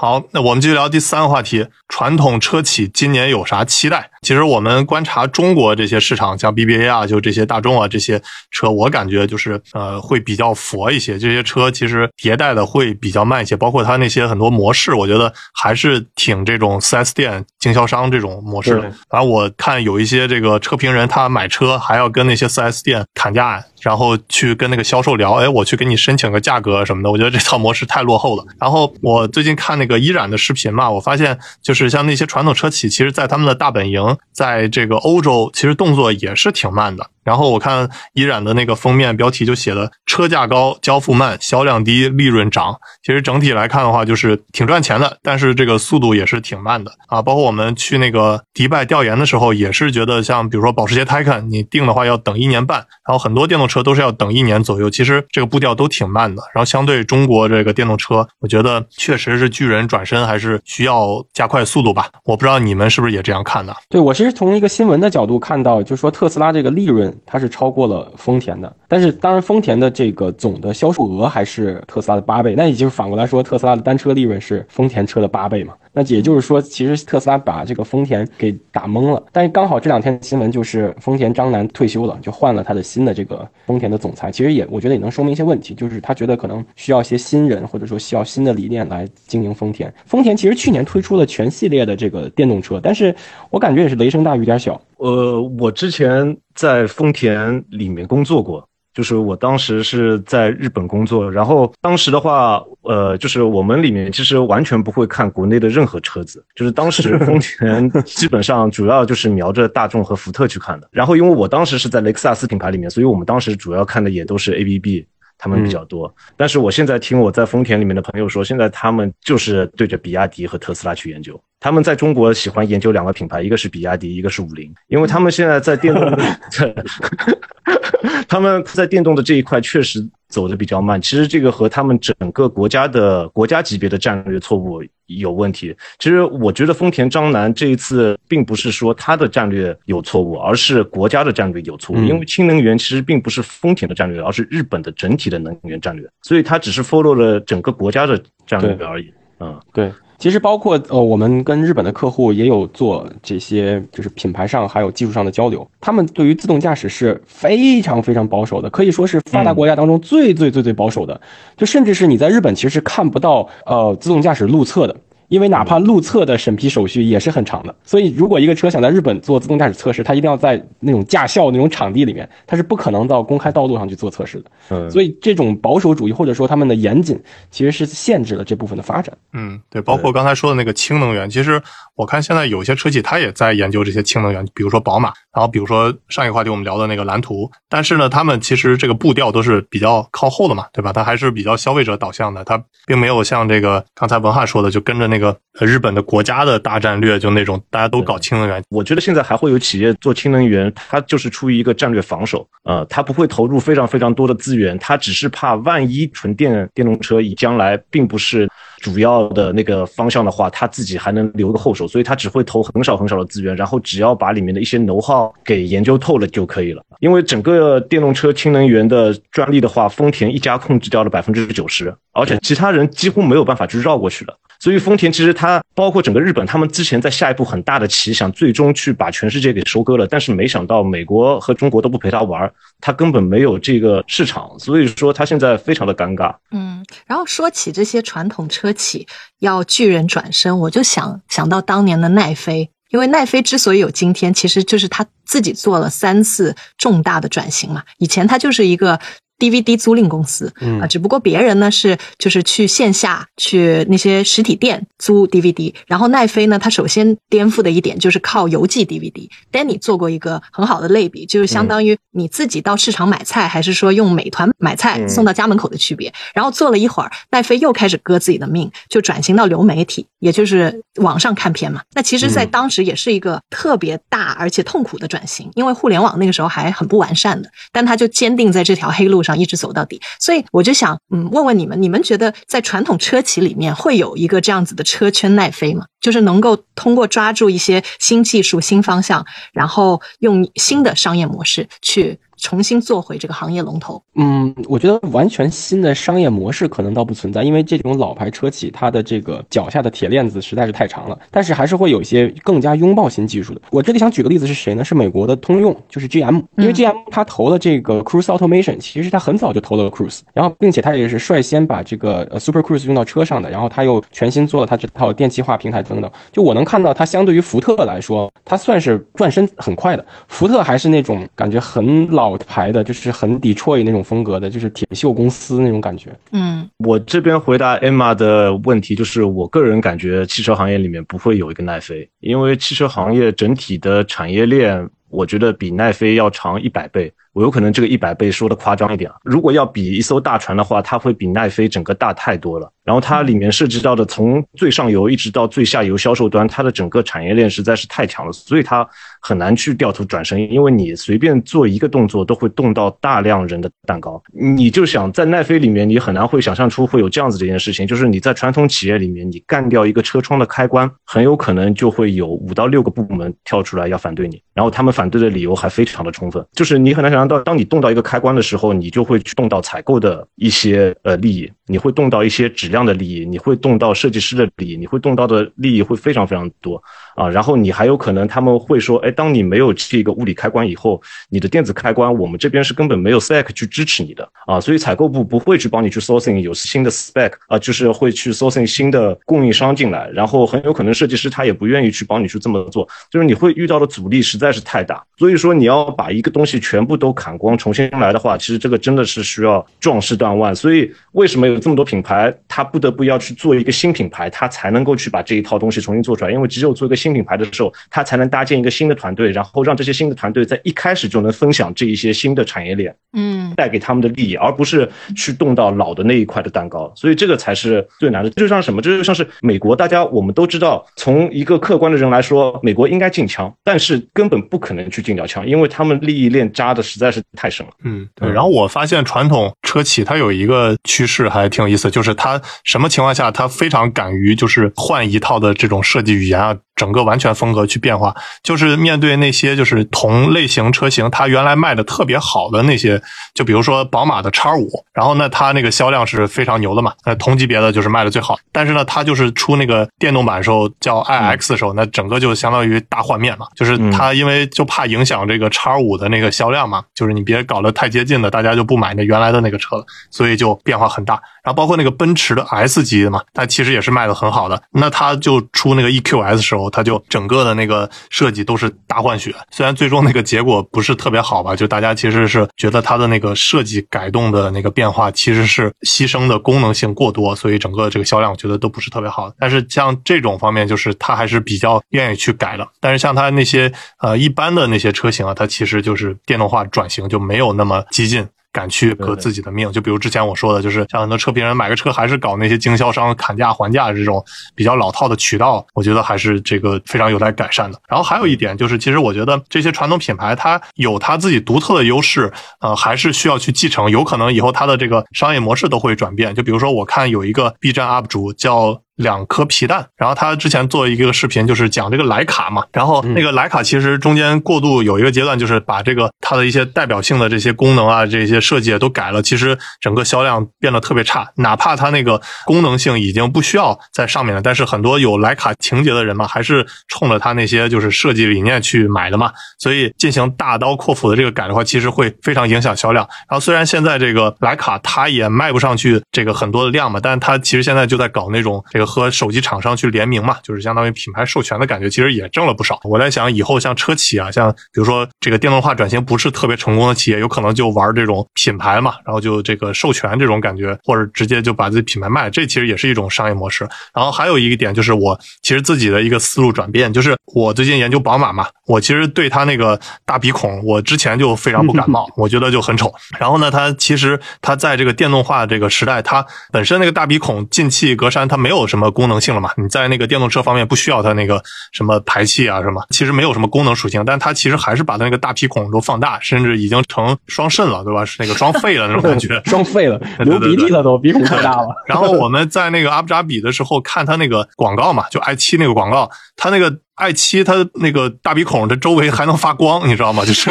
好，那我们继续聊第三个话题：传统车企今年有啥期待？其实我们观察中国这些市场，像 BBA 啊，就这些大众啊这些车，我感觉就是呃会比较佛一些。这些车其实迭代的会比较慢一些，包括它那些很多模式，我觉得还是挺这种 4S 店经销商这种模式的对。然后我看有一些这个车评人，他买车还要跟那些 4S 店砍价，然后去跟那个销售聊，哎，我去给你申请个价格什么的。我觉得这套模式太落后了。然后我最近看那个依然的视频嘛，我发现就是像那些传统车企，其实在他们的大本营，在这个欧洲，其实动作也是挺慢的。然后我看依然的那个封面标题就写了“车价高，交付慢，销量低，利润涨”。其实整体来看的话，就是挺赚钱的，但是这个速度也是挺慢的啊。包括我们去那个迪拜调研的时候，也是觉得像比如说保时捷 Taycan，你定的话要等一年半，然后很多电动车都是要等一年左右。其实这个步调都挺慢的。然后相对中国这个电动车，我觉得确实是巨人转身还是需要加快速度吧。我不知道你们是不是也这样看的？对我其实从一个新闻的角度看到，就是说特斯拉这个利润它是超过了丰田的，但是当然丰田的这个总的销售额还是特斯拉的八倍，那也就是反过来说，特斯拉的单车利润是丰田车的八倍嘛。那也就是说，其实特斯拉把这个丰田给打懵了。但是刚好这两天新闻就是丰田章男退休了，就换了他的新的这个丰田的总裁。其实也我觉得也能说明一些问题，就是他觉得可能需要一些新人，或者说需要新的理念来经营丰田。丰田其实去年推出了全系列的这个电动车，但是我感觉也是雷声大雨点小。呃，我之前在丰田里面工作过，就是我当时是在日本工作，然后当时的话，呃，就是我们里面其实完全不会看国内的任何车子，就是当时 丰田基本上主要就是瞄着大众和福特去看的。然后因为我当时是在雷克萨斯品牌里面，所以我们当时主要看的也都是 ABB。他们比较多，但是我现在听我在丰田里面的朋友说，现在他们就是对着比亚迪和特斯拉去研究。他们在中国喜欢研究两个品牌，一个是比亚迪，一个是五菱，因为他们现在在电动的，他们在电动的这一块确实走的比较慢。其实这个和他们整个国家的国家级别的战略错误有问题。其实我觉得丰田章男这一次并不是说他的战略有错误，而是国家的战略有错误。因为氢能源其实并不是丰田的战略，而是日本的整体的能源战略，所以他只是 follow 了整个国家的战略而已。嗯，对。其实包括呃，我们跟日本的客户也有做这些，就是品牌上还有技术上的交流。他们对于自动驾驶是非常非常保守的，可以说是发达国家当中最最最最保守的。就甚至是你在日本其实是看不到呃自动驾驶路测的。因为哪怕路测的审批手续也是很长的，所以如果一个车想在日本做自动驾驶测试，它一定要在那种驾校那种场地里面，它是不可能到公开道路上去做测试的。嗯，所以这种保守主义或者说他们的严谨，其实是限制了这部分的发展。嗯，对，包括刚才说的那个氢能源，其实我看现在有些车企它也在研究这些氢能源，比如说宝马，然后比如说上一个话题我们聊的那个蓝图，但是呢，他们其实这个步调都是比较靠后的嘛，对吧？它还是比较消费者导向的，它并没有像这个刚才文翰说的，就跟着那个日本的国家的大战略，就那种大家都搞氢能源。我觉得现在还会有企业做氢能源，它就是出于一个战略防守，呃，它不会投入非常非常多的资源，它只是怕万一纯电电动车以将来并不是主要的那个方向的话，它自己还能留个后手，所以它只会投很少很少的资源，然后只要把里面的一些能耗给研究透了就可以了。因为整个电动车氢能源的专利的话，丰田一家控制掉了百分之九十，而且其他人几乎没有办法去绕过去了。所以丰田其实它包括整个日本，他们之前在下一步很大的棋，想最终去把全世界给收割了，但是没想到美国和中国都不陪他玩，他根本没有这个市场，所以说他现在非常的尴尬。嗯，然后说起这些传统车企要巨人转身，我就想想到当年的奈飞，因为奈飞之所以有今天，其实就是他自己做了三次重大的转型嘛。以前他就是一个。DVD 租赁公司啊，只不过别人呢是就是去线下去那些实体店租 DVD，然后奈飞呢，它首先颠覆的一点就是靠邮寄 DVD。Danny 做过一个很好的类比，就是相当于你自己到市场买菜，还是说用美团买菜送到家门口的区别。然后做了一会儿，奈飞又开始割自己的命，就转型到流媒体，也就是网上看片嘛。那其实，在当时也是一个特别大而且痛苦的转型，因为互联网那个时候还很不完善的，但他就坚定在这条黑路上。上一直走到底，所以我就想，嗯，问问你们，你们觉得在传统车企里面会有一个这样子的车圈奈飞吗？就是能够通过抓住一些新技术、新方向，然后用新的商业模式去。重新做回这个行业龙头。嗯，我觉得完全新的商业模式可能倒不存在，因为这种老牌车企它的这个脚下的铁链子实在是太长了。但是还是会有一些更加拥抱新技术的。我这里想举个例子是谁呢？是美国的通用，就是 GM，因为 GM 它投了这个 Cruise Automation，其实它很早就投了 Cruise，然后并且它也是率先把这个 Super Cruise 用到车上的，然后它又全新做了它这套电气化平台等等。就我能看到它相对于福特来说，它算是转身很快的。福特还是那种感觉很老。老牌的，就是很 Detroit 那种风格的，就是铁锈公司那种感觉。嗯，我这边回答 Emma 的问题，就是我个人感觉汽车行业里面不会有一个奈飞，因为汽车行业整体的产业链，我觉得比奈飞要长一百倍。我有可能这个一百倍说的夸张一点啊，如果要比一艘大船的话，它会比奈飞整个大太多了。然后它里面涉及到的从最上游一直到最下游销售端，它的整个产业链实在是太强了，所以它很难去掉头转身，因为你随便做一个动作都会动到大量人的蛋糕。你就想在奈飞里面，你很难会想象出会有这样子的一件事情，就是你在传统企业里面，你干掉一个车窗的开关，很有可能就会有五到六个部门跳出来要反对你，然后他们反对的理由还非常的充分，就是你很难想象到，当你动到一个开关的时候，你就会去动到采购的一些呃利益。你会动到一些质量的利益，你会动到设计师的利益，你会动到的利益会非常非常多啊。然后你还有可能他们会说，哎，当你没有这个物理开关以后，你的电子开关我们这边是根本没有 spec 去支持你的啊，所以采购部不会去帮你去 sourcing 有新的 spec 啊，就是会去 sourcing 新的供应商进来，然后很有可能设计师他也不愿意去帮你去这么做，就是你会遇到的阻力实在是太大。所以说你要把一个东西全部都砍光重新来的话，其实这个真的是需要壮士断腕。所以为什么有有这么多品牌，它不得不要去做一个新品牌，它才能够去把这一套东西重新做出来？因为只有做一个新品牌的时候，它才能搭建一个新的团队，然后让这些新的团队在一开始就能分享这一些新的产业链，嗯，带给他们的利益，而不是去动到老的那一块的蛋糕。所以这个才是最难的。这就像什么？这就像是美国，大家我们都知道，从一个客观的人来说，美国应该禁枪，但是根本不可能去禁掉枪，因为他们利益链扎的实在是太深了。嗯，对。然后我发现传统车企它有一个趋势还挺有意思，就是他什么情况下他非常敢于就是换一套的这种设计语言啊，整个完全风格去变化。就是面对那些就是同类型车型，它原来卖的特别好的那些，就比如说宝马的叉五，然后呢它那个销量是非常牛的嘛，那同级别的就是卖的最好。但是呢，它就是出那个电动版的时候叫 iX 的时候，那整个就相当于大换面嘛，就是它因为就怕影响这个叉五的那个销量嘛，就是你别搞得太接近的，大家就不买那原来的那个车了，所以就变化很大。然后包括那个奔驰的 S 级的嘛，它其实也是卖的很好的。那它就出那个 EQS 时候，它就整个的那个设计都是大换血。虽然最终那个结果不是特别好吧，就大家其实是觉得它的那个设计改动的那个变化其实是牺牲的功能性过多，所以整个这个销量我觉得都不是特别好。但是像这种方面，就是它还是比较愿意去改的。但是像它那些呃一般的那些车型啊，它其实就是电动化转型就没有那么激进。敢去革自己的命，就比如之前我说的，就是像很多车评人买个车还是搞那些经销商砍价还价这种比较老套的渠道，我觉得还是这个非常有待改善的。然后还有一点就是，其实我觉得这些传统品牌它有它自己独特的优势，呃，还是需要去继承。有可能以后它的这个商业模式都会转变。就比如说，我看有一个 B 站 UP 主叫。两颗皮蛋，然后他之前做一个视频，就是讲这个徕卡嘛，然后那个徕卡其实中间过渡有一个阶段，就是把这个它的一些代表性的这些功能啊，这些设计都改了，其实整个销量变得特别差，哪怕它那个功能性已经不需要在上面了，但是很多有徕卡情节的人嘛，还是冲着它那些就是设计理念去买的嘛，所以进行大刀阔斧的这个改的话，其实会非常影响销量。然后虽然现在这个徕卡它也卖不上去这个很多的量嘛，但是它其实现在就在搞那种这个。和手机厂商去联名嘛，就是相当于品牌授权的感觉，其实也挣了不少。我在想，以后像车企啊，像比如说这个电动化转型不是特别成功的企业，有可能就玩这种品牌嘛，然后就这个授权这种感觉，或者直接就把自己品牌卖，这其实也是一种商业模式。然后还有一个点就是，我其实自己的一个思路转变，就是我最近研究宝马嘛，我其实对它那个大鼻孔，我之前就非常不感冒，我觉得就很丑。然后呢，它其实它在这个电动化这个时代，它本身那个大鼻孔进气格栅，它没有什么。什么功能性了嘛？你在那个电动车方面不需要它那个什么排气啊什么，其实没有什么功能属性，但它其实还是把它那个大皮孔都放大，甚至已经成双肾了，对吧？是那个双肺了那种感觉，双肺了，流鼻涕了都，鼻孔太大了。然后我们在那个阿布扎比的时候看它那个广告嘛，就 i 七那个广告，它那个。I 七它那个大鼻孔，它周围还能发光，你知道吗？就是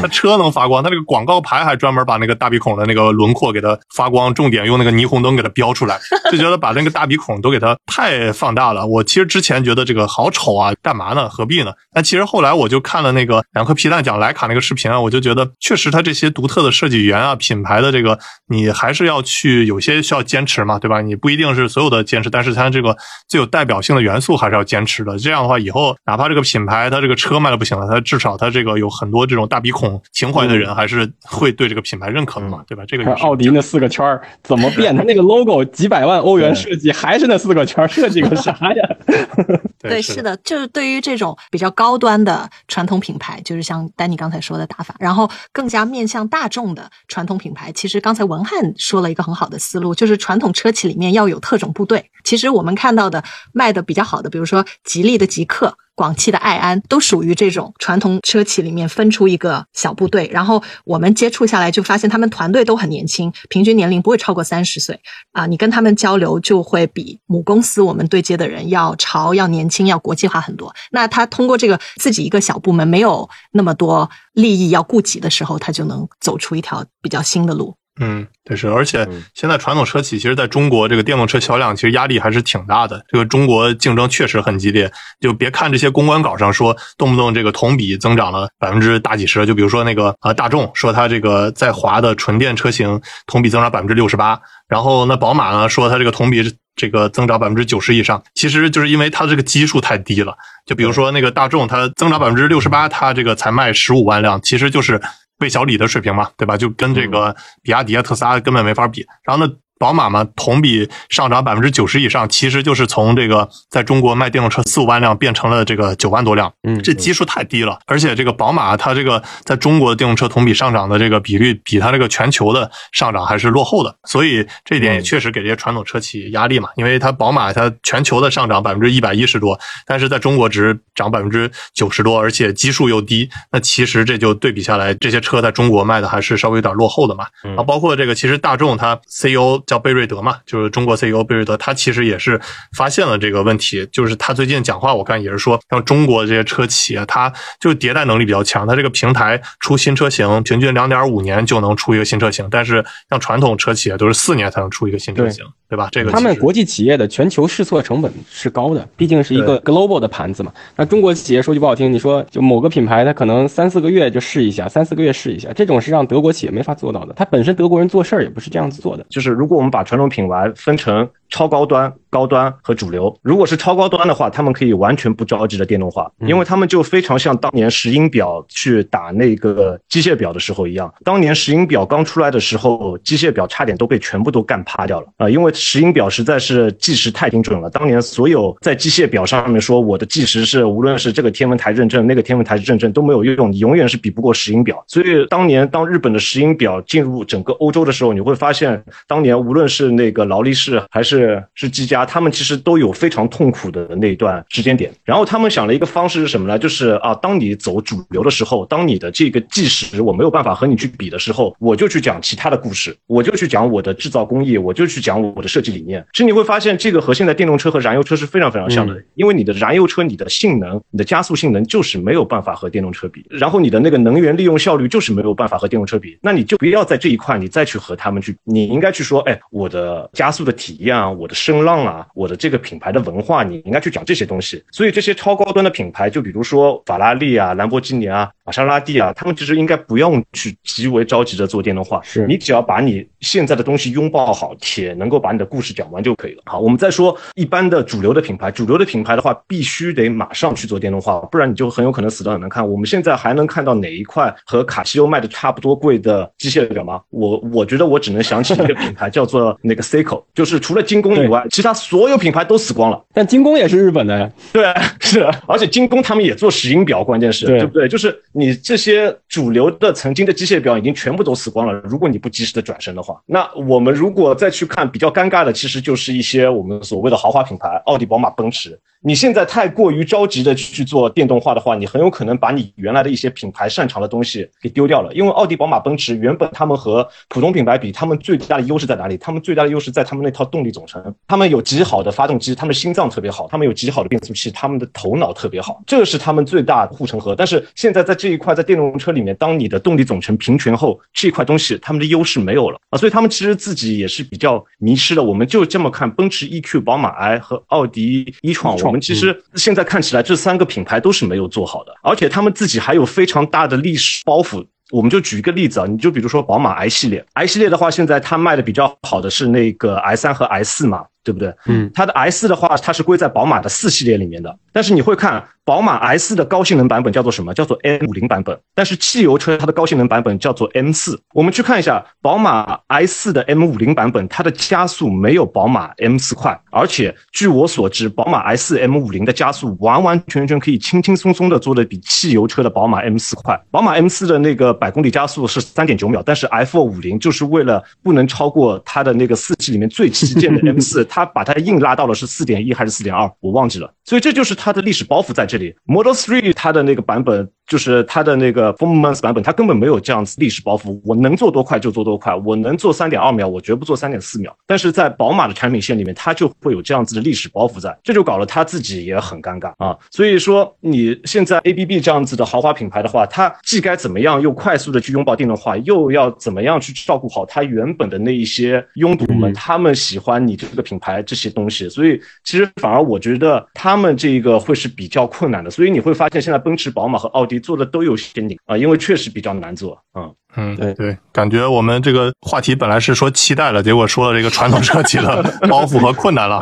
它车能发光，它这个广告牌还专门把那个大鼻孔的那个轮廓给它发光，重点用那个霓虹灯给它标出来，就觉得把那个大鼻孔都给它太放大了。我其实之前觉得这个好丑啊，干嘛呢？何必呢？但其实后来我就看了那个两颗皮蛋讲徕卡那个视频啊，我就觉得确实它这些独特的设计语言啊，品牌的这个你还是要去有些需要坚持嘛，对吧？你不一定是所有的坚持，但是它这个最有代表性的元素还是要坚持。的这样的话，以后哪怕这个品牌它这个车卖的不行了，它至少它这个有很多这种大鼻孔情怀的人，还是会对这个品牌认可的嘛，对吧？这个奥迪那四个圈怎么变？它那个 logo 几百万欧元设计，还是那四个圈设计个啥呀？对，是的，就是对于这种比较高端的传统品牌，就是像丹尼刚才说的打法，然后更加面向大众的传统品牌，其实刚才文翰说了一个很好的思路，就是传统车企里面要有特种部队。其实我们看到的卖的比较好的，比如说。吉利的极氪、广汽的爱安都属于这种传统车企里面分出一个小部队，然后我们接触下来就发现他们团队都很年轻，平均年龄不会超过三十岁啊。你跟他们交流就会比母公司我们对接的人要潮、要年轻、要国际化很多。那他通过这个自己一个小部门没有那么多利益要顾及的时候，他就能走出一条比较新的路。嗯，对是，而且嗯现在传统车企其实在中国这个电动车销量其实压力还是挺大的。这个中国竞争确实很激烈，就别看这些公关稿上说动不动这个同比增长了百分之大几十，就比如说那个啊大众说它这个在华的纯电车型同比增长百分之六十八，然后那宝马呢说它这个同比这个增长百分之九十以上，其实就是因为它这个基数太低了。就比如说那个大众，它增长百分之六十八，它这个才卖十五万辆，其实就是魏小李的水平嘛，对吧？就跟这个比亚迪啊、特斯拉根本没法比。然后呢，宝马嘛，同比上涨百分之九十以上，其实就是从这个在中国卖电动车四五万辆变成了这个九万多辆，嗯这基数太低了。而且这个宝马它这个在中国的电动车同比上涨的这个比率，比它这个全球的上涨还是落后的，所以这一点也确实给这些传统车企压力嘛，因为它宝马它全球的上涨百分之一百一十多，但是在中国只涨百分之九十多，而且基数又低，那其实这就对比下来，这些车在中国卖的还是稍微有点落后的嘛。嗯。啊，包括这个，其实大众它 CEO 叫贝瑞德嘛，就是中国 CEO 贝瑞德，他其实也是发现了这个问题，就是他最近讲话，我看也是说，像中国这些车企啊，它就迭代能力比较强，它这个平台出新车型，平均两点五年就能出一个新车型，但是像传统车企啊，都是四年才能出一个新车型，对吧？这个他们国际企业的全球试错成本是高的，毕竟是一个 global 的盘子嘛。那中国企业说句不好听，你说就某个品牌，它可能三四个月就试一下，三四个月试一下，这种是让德国企业没法做到的。它本身德国人做事儿也不是这样子做的。就是如果我们把传统品牌分成超高端、高端和主流，如果是超高端的话，他们可以完全不着急的电动化，因为他们就非常像当年石英表去打那个机械表的时候一样。当年石英表刚出来的时候，机械表差点都被全部都干趴掉了啊、因为石英表实在是计时太精准了。当年所有在机械表上面说我的计时是无论是这个天文台认证、那个天文台认证都没有用，你永远是比不过石英表。所以当年当日本的石英表进入整个欧洲的时候，你会发现，当年无论是那个劳力士还是是是积家，他们其实都有非常痛苦的那一段时间点。然后他们想了一个方式是什么呢？就是啊，当你走主流的时候，当你的这个计时我没有办法和你去比的时候，我就去讲其他的故事，我就去讲我的制造工艺，我就去讲我的设计理念。其实你会发现，这个和现在电动车和燃油车是非常非常像的，因为你的燃油车你的性能、你的加速性能就是没有办法和电动车比，然后你的那个能源利用效率就是没有办法和电动车比，那你就不要在这一块你再去和他们去，你应该去说，哎，我的加速的体验啊，我的声浪啊，我的这个品牌的文化，你应该去讲这些东西。所以这些超高端的品牌，就比如说法拉利啊、兰博基尼啊、玛莎拉蒂啊，他们其实应该不用去极为着急的做电动化，是你只要把你现在的东西拥抱好，且能够把你的故事讲完就可以了。好，我们再说一般的主流的品牌，主流的品牌的话，必须得马上去做电动化，不然你就很有可能死得很难看。我们现在还能看到哪一块和卡西欧卖的差不多贵的机械表吗？我我觉得我只能想起一个品牌叫做那个 Seiko，就是除了精工以外，其他所有品牌都死光了。但精工也是日本的呀，对，是，而且精工他们也做石英表，关键是对对不对？就是你这些主流的曾经的机械表已经全部都死光了。如果你不及时的转身的话，那我们如果再去看比较尴尬的，其实就是一些我们所谓的豪华品牌，奥迪、宝马、奔驰。你现在太过于着急的去做电动化的话，你很有可能把你原来的一些品牌擅长的东西给丢掉了。因为奥迪、宝马、奔驰原本他们和普通品牌比，他们最大的优势在哪里？他们最大的优势在他们那套动力总成，他们有极好的发动机，他们的心脏特别好，他们有极好的变速器，他们的头脑特别好，这是他们最大的护城河。但是现在在这一块，在电动车里面，当你的动力总成平权后，这一块东西他们的优势没有了啊，所以他们其实自己也是比较迷失的。我们就这么看，奔驰 EQ、宝马 i 和奥迪一创，我们其实现在看起来这三个品牌都是没有做好的，而且他们自己还有非常大的历史包袱。我们就举一个例子啊，你就比如说宝马 i 系列，i 系列的话，现在它卖的比较好的是那个 i 三和 i 四嘛，对不对？嗯，它的四的话，它是归在宝马的四系列里面的。但是你会看宝马四的高性能版本叫做什么？叫做 M 五零版本。但是汽油车它的高性能版本叫做 M 四。我们去看一下宝马四的 M 五零版本，它的加速没有宝马 M 四快，而且据我所知，宝马 S M 五零的加速完完全全可以轻轻松松的做的比汽油车的宝马 M 四快。宝马 M 四的那个百公里加速是三点九秒，但是 F 五零就是为了不能超过它的那个四系里面最旗舰的 M 四，它把它硬拉到了是四点一还是四点二，我忘记了。所以这就是它的历史包袱在这里。Model Three 它的那个版本，就是它的那个 Performance 版本，它根本没有这样子历史包袱。我能做多快就做多快，我能做三点二秒，我绝不做三点四秒。但是在宝马的产品线里面，它就会有这样子的历史包袱在，这就搞了它自己也很尴尬啊。所以说，你现在 ABB 这样子的豪华品牌的话，它既该怎么样又快速的去拥抱电动化，又要怎么样去照顾好它原本的那一些拥堵们，他们喜欢你这个品牌这些东西。所以其实反而我觉得他们这个会是比较困难的。所以你会发现现在奔驰、宝马和奥迪做的都有些拧啊，因为确实比较难做，嗯。嗯，对对，感觉我们这个话题本来是说期待了，结果说了这个传统车企的 包袱和困难了。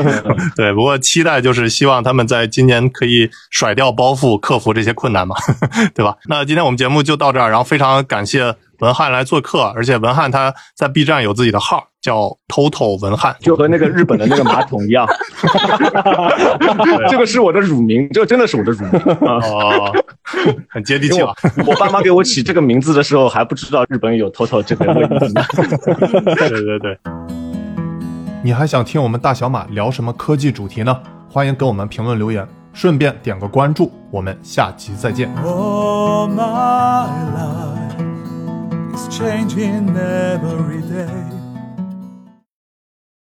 对，不过期待就是希望他们在今年可以甩掉包袱，克服这些困难嘛，对吧？那今天我们节目就到这儿，然后非常感谢文翰来做客，而且文翰他在 B 站有自己的号，叫 Total 文翰，就和那个日本的那个马桶一样，这个是我的乳名，这个真的是我的乳名啊！哦，很接地气了。我爸妈给我起这个名字的时候还不知道日本有 “Toto” 这个问题呢。对对对，你还想听我们大小马聊什么科技主题呢？欢迎给我们评论留言，顺便点个关注，我们下期再见。Oh, my life is changing every day.